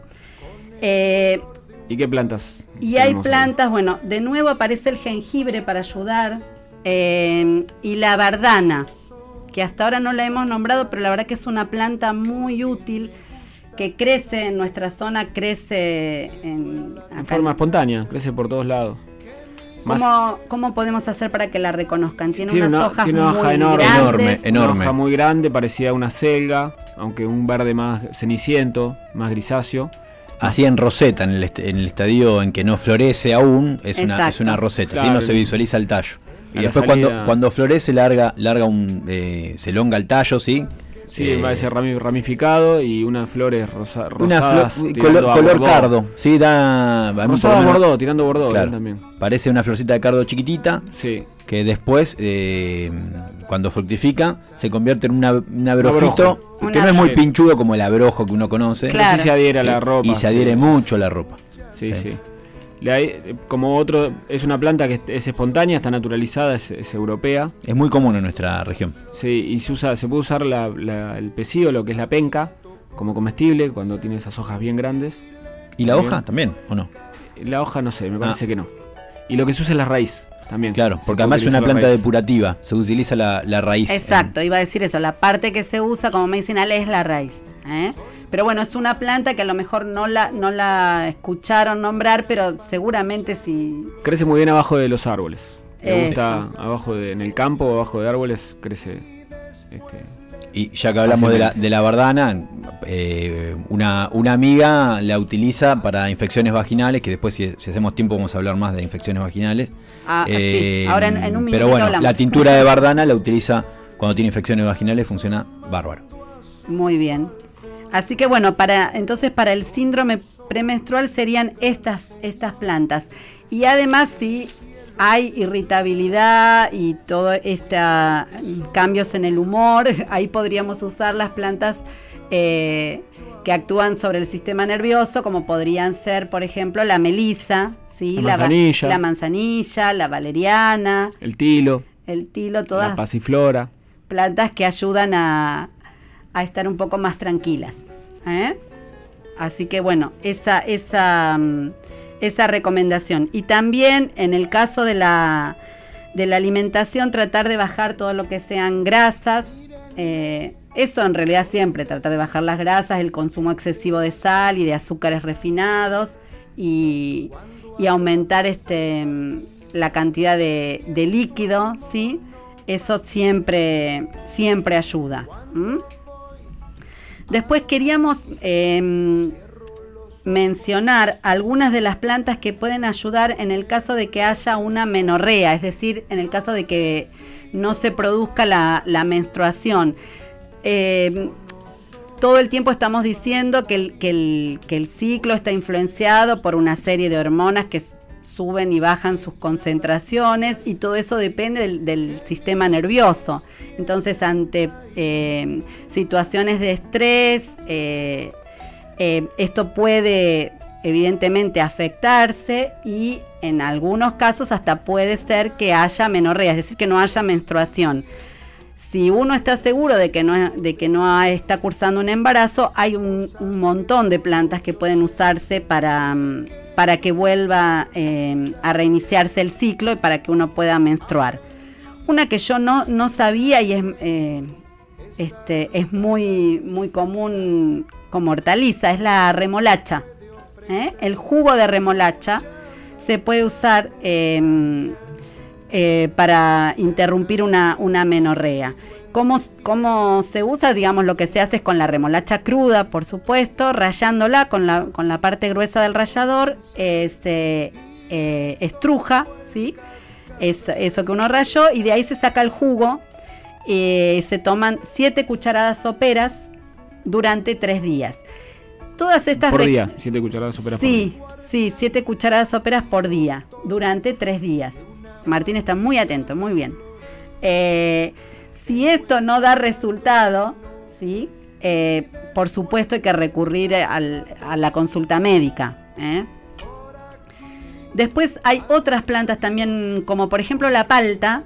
Eh, ¿Y qué plantas? y hay ahí? plantas, bueno, de nuevo aparece el jengibre para ayudar eh, y la bardana, que hasta ahora no la hemos nombrado, pero la verdad que es una planta muy útil que crece en nuestra zona, crece en, En forma espontánea, crece por todos lados. ¿Cómo, cómo podemos hacer para que la reconozcan? Tiene, Tiene unas una- hojas tiene una hoja muy enorme. grandes. Enorme, Una hoja muy grande, parecía una selga, aunque un verde más ceniciento, más grisáceo. Así en roseta, en el, est- en el estadio en que no florece aún, es una, es una roseta, así Claro. no se visualiza el tallo. A Y después salida- cuando, cuando florece larga, larga un, eh, se elonga el tallo, ¿sí? Sí, Eh, va a ser rami- ramificado y unas flores rosa, una rosadas. flor, tirando color, a color bordó. cardo. Sí, da. a mí por lo Rosado menos- bordó, tirando bordó Claro. también. Parece una florcita de cardo chiquitita Sí. que después, eh, cuando fructifica, se convierte en una, un abrojito que no es muy pinchudo como el abrojo que uno conoce. Claro. Sí se adhiere a la ropa. y se adhiere sí. mucho a la ropa. Sí, Sí. Como otro, es una planta que es espontánea, está naturalizada, es, es europea. Es muy común en nuestra región. Sí, y se usa, se puede usar la- la- el pecío, lo que es la penca, como comestible cuando tiene esas hojas bien grandes. ¿Y la Bien. hoja también, o no? La hoja no sé, me Ah. parece que no. Y lo que se usa es la raíz también. Claro, Se porque además es una planta raíz. depurativa. Se utiliza la, la raíz. Exacto, iba a decir eso. La parte que se usa como medicinal es la raíz. ¿eh? Pero bueno, es una planta que a lo mejor no la, no la escucharon nombrar, pero seguramente si... Crece muy bien abajo de los árboles. Me gusta abajo de, en el campo o abajo de árboles, crece. Este, Y ya que hablamos de la, de la bardana, eh, una, una amiga la utiliza para infecciones vaginales, que después si, si hacemos tiempo vamos a hablar más de infecciones vaginales. Ah, sí. Eh, Ahora en, en un minuto Pero bueno, hablamos. la tintura de bardana la utiliza cuando tiene infecciones vaginales, funciona bárbaro. Muy bien. Así que bueno, para entonces para el síndrome premenstrual serían estas, estas plantas. Y además si hay irritabilidad y todo este cambios en el humor, <laughs> ahí podríamos usar las plantas eh, que actúan sobre el sistema nervioso, como podrían ser, por ejemplo, la melisa, ¿sí? La manzanilla. la manzanilla, la valeriana, el tilo, el tilo, todas la pasiflora. plantas que ayudan a, a estar un poco más tranquilas. ¿eh? Así que bueno, esa, esa, mm, esa recomendación. Y también en el caso de la, de la alimentación, tratar de bajar todo lo que sean grasas. eh, eso en realidad siempre, tratar de bajar las grasas, el consumo excesivo de sal y de azúcares refinados y, y aumentar este, mm, la cantidad de, de líquido, ¿sí? Eso siempre, siempre ayuda. Después queríamos em, mencionar algunas de las plantas que pueden ayudar en el caso de que haya una menorrea, es decir, en el caso de que no se produzca la, menstruación. Em, todo el tiempo estamos diciendo que el, que, el, ciclo está influenciado por una serie de hormonas que suben y bajan sus concentraciones y todo eso depende del, sistema nervioso. Entonces, ante eh, situaciones de estrés, eh, eh, esto puede evidentemente afectarse y en algunos casos hasta puede ser que haya menorrea, es decir, que no haya menstruación. Si uno está seguro de que no, de que no está cursando un embarazo, hay un, un montón de plantas que pueden usarse para, mm, para que vuelva eh, a reiniciarse el ciclo y para que uno pueda menstruar. Una que yo no, no sabía y es, eh, este, es muy, muy común como hortaliza, es la remolacha. ¿eh? El jugo de remolacha se puede usar eh, eh, para interrumpir una, una menorrea. ¿Cómo, ¿Cómo se usa? Digamos, lo que se hace es con la remolacha cruda, por supuesto, rayándola con la, con la parte gruesa del rallador, eh, se eh, estruja, ¿sí? Es, eso que uno rayó, y de ahí se saca el jugo. eh, se toman 7 cucharadas soperas durante 3 días. Todas estas Por día, 7 cucharadas soperas por Sí, día. sí, siete cucharadas soperas por día, durante tres días. Martín está muy atento, muy bien. Eh, si esto no da resultado, ¿sí? Eh, por supuesto hay que recurrir al- a la consulta médica. ¿eh? Después hay otras plantas también, como por ejemplo la palta,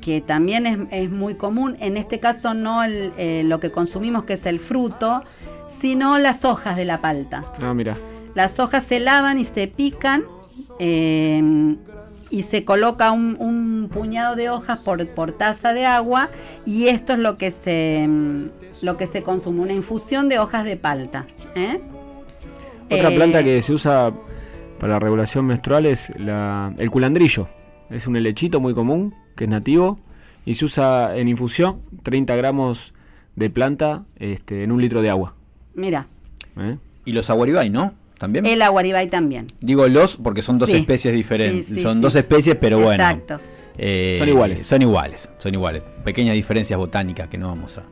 que también es, es muy común. En este caso no el, eh, lo que consumimos, que es el fruto, sino las hojas de la palta. Ah, mira. Las hojas se lavan y se pican eh, y se coloca un, un puñado de hojas por, por taza de agua y esto es lo que se mm, lo que se consume, una infusión de hojas de palta. ¿eh? Otra Eh, planta que se usa para la regulación menstrual es la- el culandrillo. Es un helechito muy común, que es nativo, y se usa en infusión 30 gramos de planta este, en un litro de agua. Mira, ¿eh? Y los aguaribay, ¿no? También. el aguaribay también. Digo los porque son dos Sí. especies diferentes. Sí, sí, son sí. dos especies, pero bueno. Exacto. eh, Son iguales. Son iguales, son iguales. Pequeñas diferencias botánicas que no vamos a,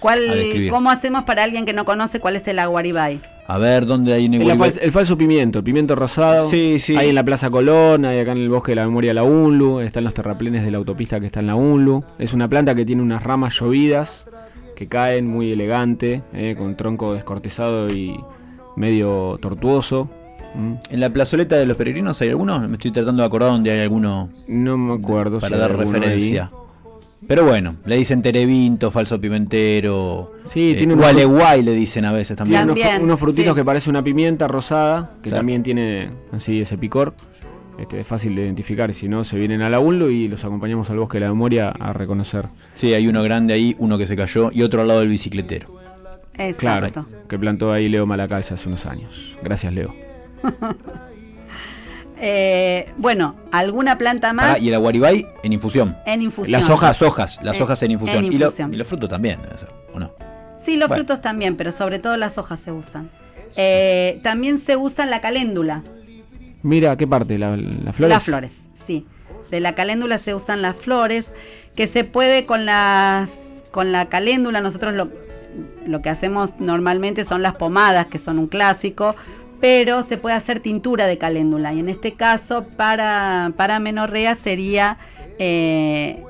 ¿Cuál, a. ¿Cómo hacemos para alguien que no conoce cuál es el aguaribay? A ver, ¿dónde hay un El, fal- el falso pimiento, el pimiento rosado. Sí, sí. Hay en la Plaza Colón, hay acá en el Bosque de la Memoria la UNLU, están los terraplenes de la autopista que está en la UNLU. Es una planta que tiene unas ramas llovidas que caen muy elegante, eh, con tronco descortezado y medio tortuoso. Mm. En la plazoleta de los peregrinos hay alguno. Me estoy tratando de acordar donde hay alguno No me acuerdo para si dar hay alguno ahí. referencia. Pero bueno, le dicen terevinto, falso pimentero. Sí, eh, tiene unos- gualeguay le dicen a veces también. unos, También, unos frutitos sí. que parece una pimienta rosada, que Claro. también tiene así ese picor. Este, es fácil de identificar, si no se vienen a la UNLU y los acompañamos al Bosque de la Memoria a reconocer. Sí, hay uno grande ahí, uno que se cayó y otro al lado del bicicletero. Claro, Exacto. que plantó ahí Leo Malacalza hace unos años. Gracias, Leo. <laughs> Eh, bueno, alguna planta más Pará, y el aguaribay en infusión. en infusión. Las hojas. Las hojas, las Eh, hojas en infusión. en Y, lo- infusión. y los frutos también, debe ser, ¿o no? Sí, los Bueno. frutos también, pero sobre todo las hojas se usan. Eh, también se usa en la caléndula. Mira, ¿qué parte? ¿La, las flores? Las flores, sí. De la caléndula se usan las flores, que se puede con las con la caléndula, nosotros lo, lo que hacemos normalmente son las pomadas, que son un clásico, pero se puede hacer tintura de caléndula. Y en este caso, para, para menorrea sería eh,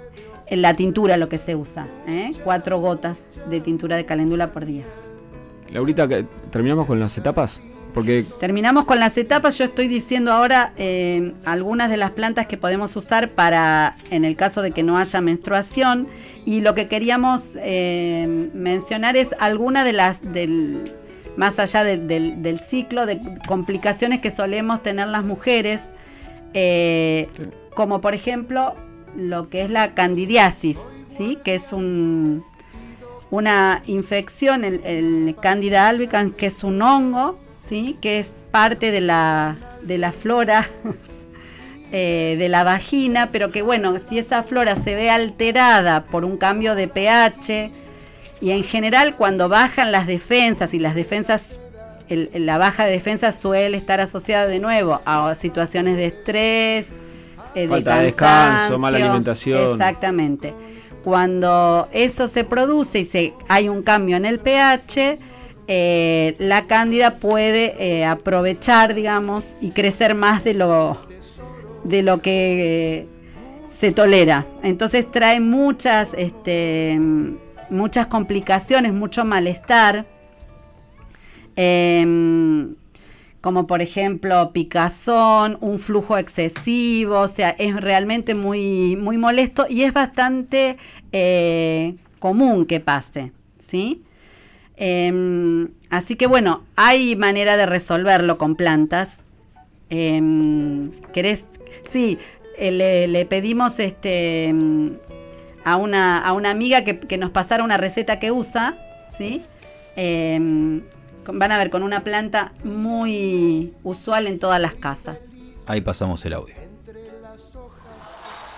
la tintura lo que se usa. ¿eh? Cuatro gotas de tintura de caléndula por día. Laurita, ¿que- ¿terminamos con las etapas? Porque Terminamos con las etapas. Yo estoy diciendo ahora eh, algunas de las plantas que podemos usar para, en el caso de que no haya menstruación. Y lo que queríamos eh, mencionar es algunas de las, del, más allá de- del, del ciclo, de complicaciones que solemos tener las mujeres. eh, como por ejemplo lo que es la candidiasis, ¿sí? que es un, una infección, el, el Candida albicans, que es un hongo, ¿sí? que es parte de la, de la flora <laughs> eh, de la vagina, pero que bueno, si esa flora se ve alterada por un cambio de pH, y en general cuando bajan las defensas, y las defensas, el- la baja de defensa suele estar asociada de nuevo a situaciones de estrés, eh, Falta de descanso, mala alimentación. Exactamente. Cuando eso se produce y se, hay un cambio en el pH, eh, la cándida puede aprovechar, digamos, y crecer más de lo, de lo que eh, se tolera. Entonces trae muchas, este, muchas complicaciones, mucho malestar. Em, como por ejemplo picazón, un flujo excesivo, o sea, es realmente muy, muy molesto y es bastante eh, común que pase, ¿sí? Em, así que bueno, hay manera de resolverlo con plantas. Em, ¿Querés? Sí, eh, le, le pedimos este em, a una, a una amiga que, que nos pasara una receta que usa, ¿sí? Em, van a ver, con una planta muy usual en todas las casas. Ahí pasamos el audio.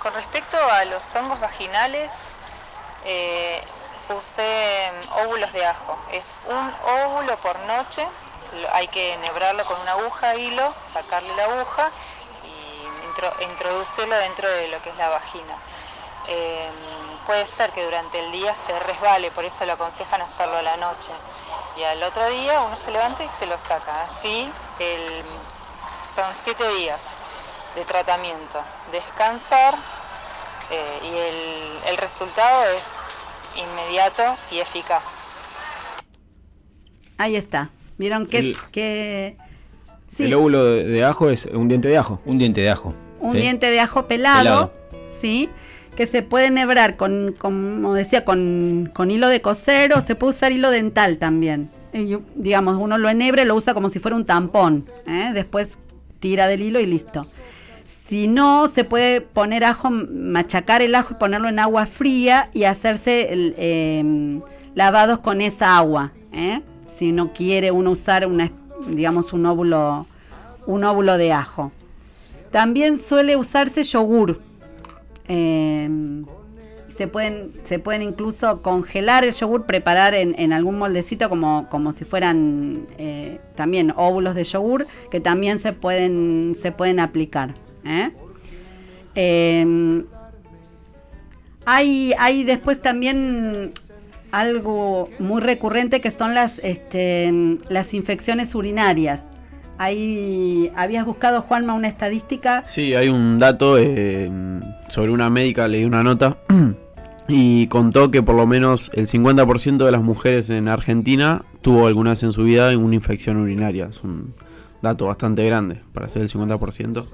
Con respecto a los hongos vaginales, eh, usé mm, óvulos de ajo. Es un óvulo por noche. Hay que enhebrarlo con una aguja, hilo, sacarle la aguja intro- introducirlo dentro de lo que es la vagina. Eh, puede ser que durante el día se resbale, por eso lo aconsejan hacerlo a la noche. Y al otro día uno se levanta y se lo saca. Así el- son siete días de tratamiento. Descansar eh, y el, el resultado es inmediato y eficaz. Ahí está. ¿Vieron que, El- que sí, el óvulo de, de ajo es un diente de ajo. Un diente de ajo. Un ¿sí? diente de ajo pelado, Pelado. ¿sí? Que se puede enhebrar con, como decía, con, con hilo de coser o se puede usar hilo dental también. Y digamos, uno lo enhebre, lo usa como si fuera un tampón. ¿eh? Después tira del hilo y listo. Si no, se puede poner ajo, machacar el ajo y ponerlo en agua fría y hacerse el, eh, lavados con esa agua. ¿eh? Si no quiere uno usar una, digamos, un óvulo, un óvulo de ajo. También suele usarse yogur. Eh, se pueden, se pueden incluso congelar el yogur, preparar en, algún moldecito como, como si fueran eh, también óvulos de yogur, que también se pueden, se pueden aplicar. ¿eh? Eh, hay, hay después también algo muy recurrente que son las, este, las infecciones urinarias. Ahí, ¿Habías buscado, Juanma, una estadística? Sí, hay un dato eh, sobre una médica, leí una nota <clears throat> y contó que por lo menos el 50% de las mujeres en Argentina tuvo alguna vez en su vida una infección urinaria. Es un dato bastante grande para ser el 50%.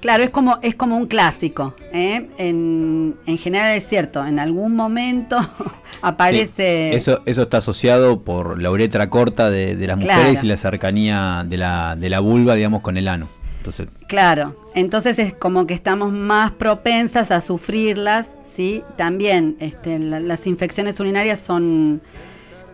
Claro, es como, es como un clásico. ¿eh? En, en general es cierto, en algún momento <laughs> aparece... Sí, eso, eso está asociado por la uretra corta de, de las Claro. mujeres y la cercanía de la, de la vulva, digamos, con el ano. Entonces, Claro, entonces es como que estamos más propensas a sufrirlas, ¿sí? También este, la- las infecciones urinarias son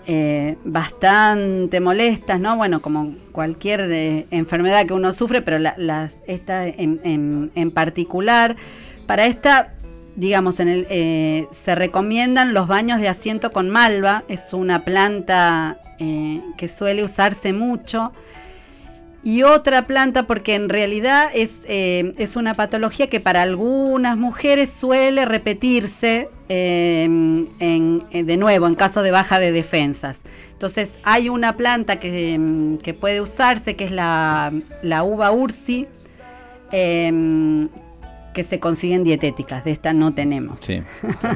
eh, bastante molestas, ¿no? Bueno, como cualquier eh, enfermedad que uno sufre, pero la, esta en, en- en particular, para esta, digamos, en el, eh, se recomiendan los baños de asiento con malva, es una planta que suele usarse mucho. Y otra planta, porque en realidad es, eh, es una patología que para algunas mujeres suele repetirse eh, en- eh, de nuevo en caso de baja de defensas. Entonces hay una planta que, mm, que puede usarse, que es la, la uva ursi, eh, que se consiguen dietéticas. De esta no tenemos sí,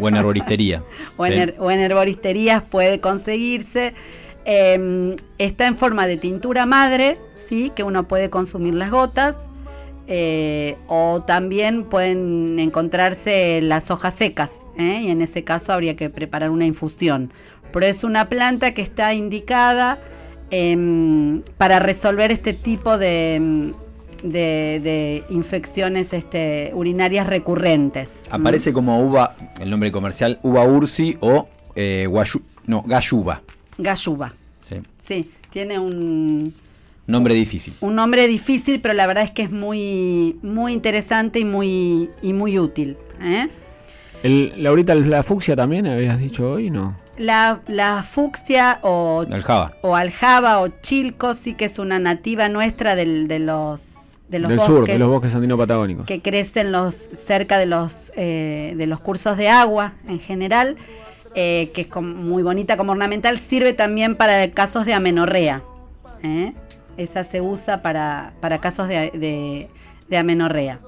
buena herboristería. o <laughs> en, Sí. her- o en herboristerías puede conseguirse. Eh, está en forma de tintura madre, que uno puede consumir las gotas. eh, o también pueden encontrarse las hojas secas, ¿eh? y en ese caso habría que preparar una infusión. Pero es una planta que está indicada em, para resolver este tipo de, em, de- de infecciones este, urinarias recurrentes. Aparece como uva, el nombre comercial, uva ursi o eh, guayu- no, galluva. Galluva. Sí. Sí, tiene un, Nombre difícil. un nombre difícil, pero la verdad es que es muy, muy interesante y muy, y muy útil. ¿eh? El, Laurita, la fucsia también habías dicho hoy, ¿no? La, la fucsia o, Aljaba. o aljaba o chilco sí que es una nativa nuestra del- de los, de los Del bosques sur, de los bosques andino-patagónicos. que crecen los, cerca de los, eh, de los cursos de agua en general, eh, que es como muy bonita como ornamental, sirve también para casos de amenorrea. ¿eh? Esa se usa para, para casos de, de- de amenorrea.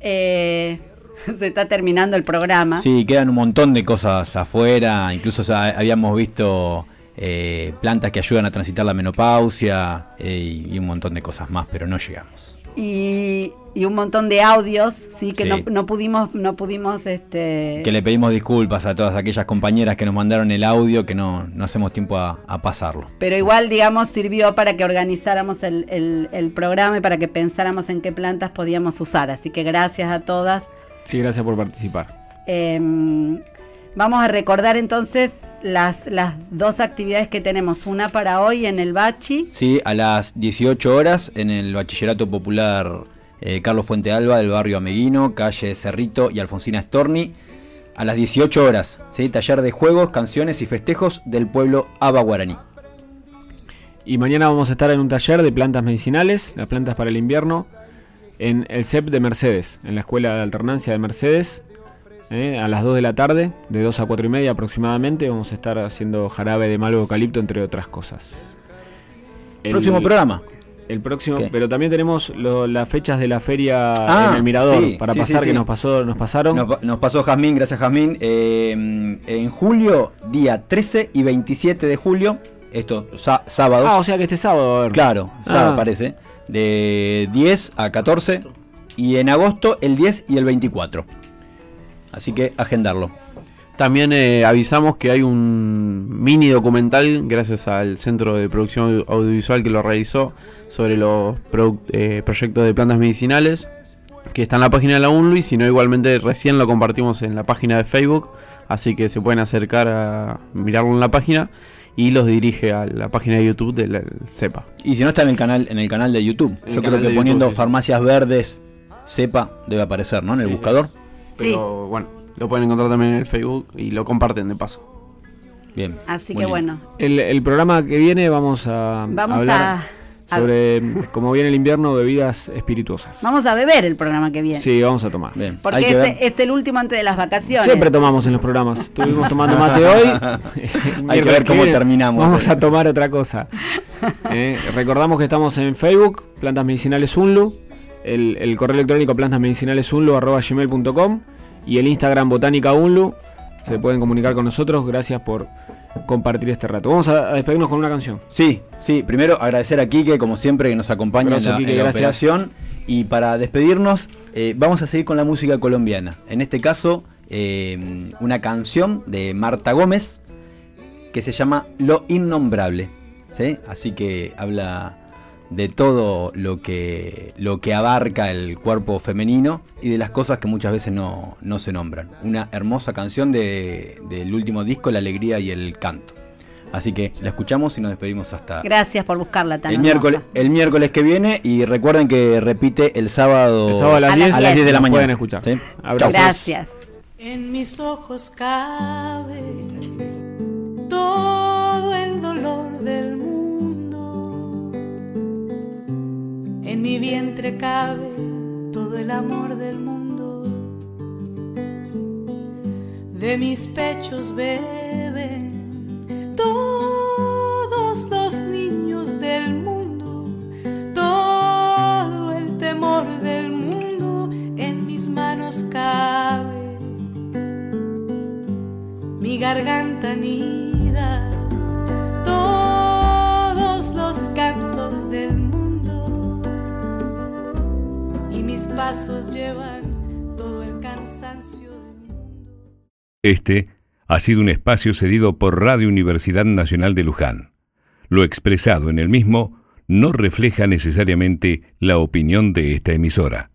Eh, <laughs> se está terminando el programa. Sí, quedan un montón de cosas afuera. Incluso habíamos visto eh, plantas que ayudan a transitar la menopausia eh, y un montón de cosas más, pero no llegamos. Y, y un montón de audios, sí, que Sí. No, no pudimos, no pudimos este, Que le pedimos disculpas a todas aquellas compañeras que nos mandaron el audio, que no, no hacemos tiempo a, a pasarlo. Pero igual, digamos, sirvió para que organizáramos el, el- el programa y para que pensáramos en qué plantas podíamos usar. Así que gracias a todas. Sí, gracias por participar. Eh, vamos a recordar entonces las, las dos actividades que tenemos. Una para hoy en el Bachi. Sí, a las 18 horas en el Bachillerato Popular eh, Carlos Fuente Alba del barrio Ameguino, calle Cerrito y Alfonsina Storni. A las 18 horas, ¿sí? taller de juegos, canciones y festejos del pueblo Aba Guaraní. Y mañana vamos a estar en un taller de plantas medicinales, las plantas para el invierno, en el CEP de Mercedes, en la Escuela de Alternancia de Mercedes, eh, a las 2 de la tarde, de 2 a 4 y media aproximadamente, vamos a estar haciendo jarabe de malo eucalipto, entre otras cosas. El- Próximo programa. El próximo, ¿Qué? pero también tenemos lo- las fechas de la feria Ah, en el Mirador sí, para sí, pasar sí, que nos pasó, nos pasaron. Nos, pa- nos pasó Jazmín, gracias Jazmín. Eh, en julio, día 13 y 27 de julio, estos sá- sábados. ah, o sea que este sábado a. Claro, sábado Ah. parece. De 10 a 14. Y en agosto el 10 y el 24. Así que agendarlo. También eh, avisamos que hay un mini documental, gracias al Centro de Producción Audiovisual que lo realizó, sobre los eh, proyectos de plantas medicinales, que está en la página de la UNLU y si no, igualmente recién lo compartimos en la página de Facebook, así que se pueden acercar a mirarlo en la página y los dirige a la página de YouTube del CEPA. Y si no está en el canal, en el canal de YouTube. En Yo creo que poniendo YouTube, sí. farmacias verdes, sepa, debe aparecer, ¿no? En el Sí, sí. buscador. Pero bueno, lo pueden encontrar también en el Facebook y lo comparten de paso. Bien. Así que bien. bueno, El, el programa que viene vamos a vamos hablar a... A- sobre, como viene el invierno, bebidas espirituosas. Vamos a beber el programa que viene. Sí, vamos a tomar. Bien, hay Porque que es, ver. es el último antes de las vacaciones. Siempre tomamos en los programas. Estuvimos tomando mate <laughs> hoy. Hay que ver cómo terminamos. Vamos eh. a tomar otra cosa. <laughs> Eh, recordamos que estamos en Facebook, Plantas Medicinales Unlu, el, el correo electrónico plantasmedicinalesunlu.gmail.com y el Instagram Botánica Unlu. Se pueden comunicar con nosotros. Gracias por compartir este rato. Vamos a, despedirnos con una canción. Sí, sí, primero agradecer a Quique, como siempre, que nos acompaña en la, Quique, en la gracias. operación. Y para despedirnos, eh, vamos a seguir con la música colombiana. En este caso, eh, una canción de Marta Gómez que se llama Lo Innombrable. ¿sí? Así que habla de todo lo que, lo que abarca el cuerpo femenino y de las cosas que muchas veces no, no se nombran. Una hermosa canción de- del último disco, La Alegría y el Canto. Así que la escuchamos y nos despedimos hasta Gracias por buscarla tan el hermosa. miércoles, el miércoles que viene y recuerden que repite el sábado, El sábado a las A las 10, a las 10 de la mañana. pueden escuchar. ¿Sí? Abrazos. Gracias. En mis ojos cabe todo el dolor del mundo. En mi vientre cabe todo el amor del mundo. De mis pechos beben todos los niños del mundo. Todo el temor del mundo en mis manos cabe mi garganta nida todos los cantos del mundo mis pasos llevan todo el cansancio del mundo. Este ha sido un espacio cedido por Radio Universidad Nacional de Luján. Lo expresado en el mismo no refleja necesariamente la opinión de esta emisora.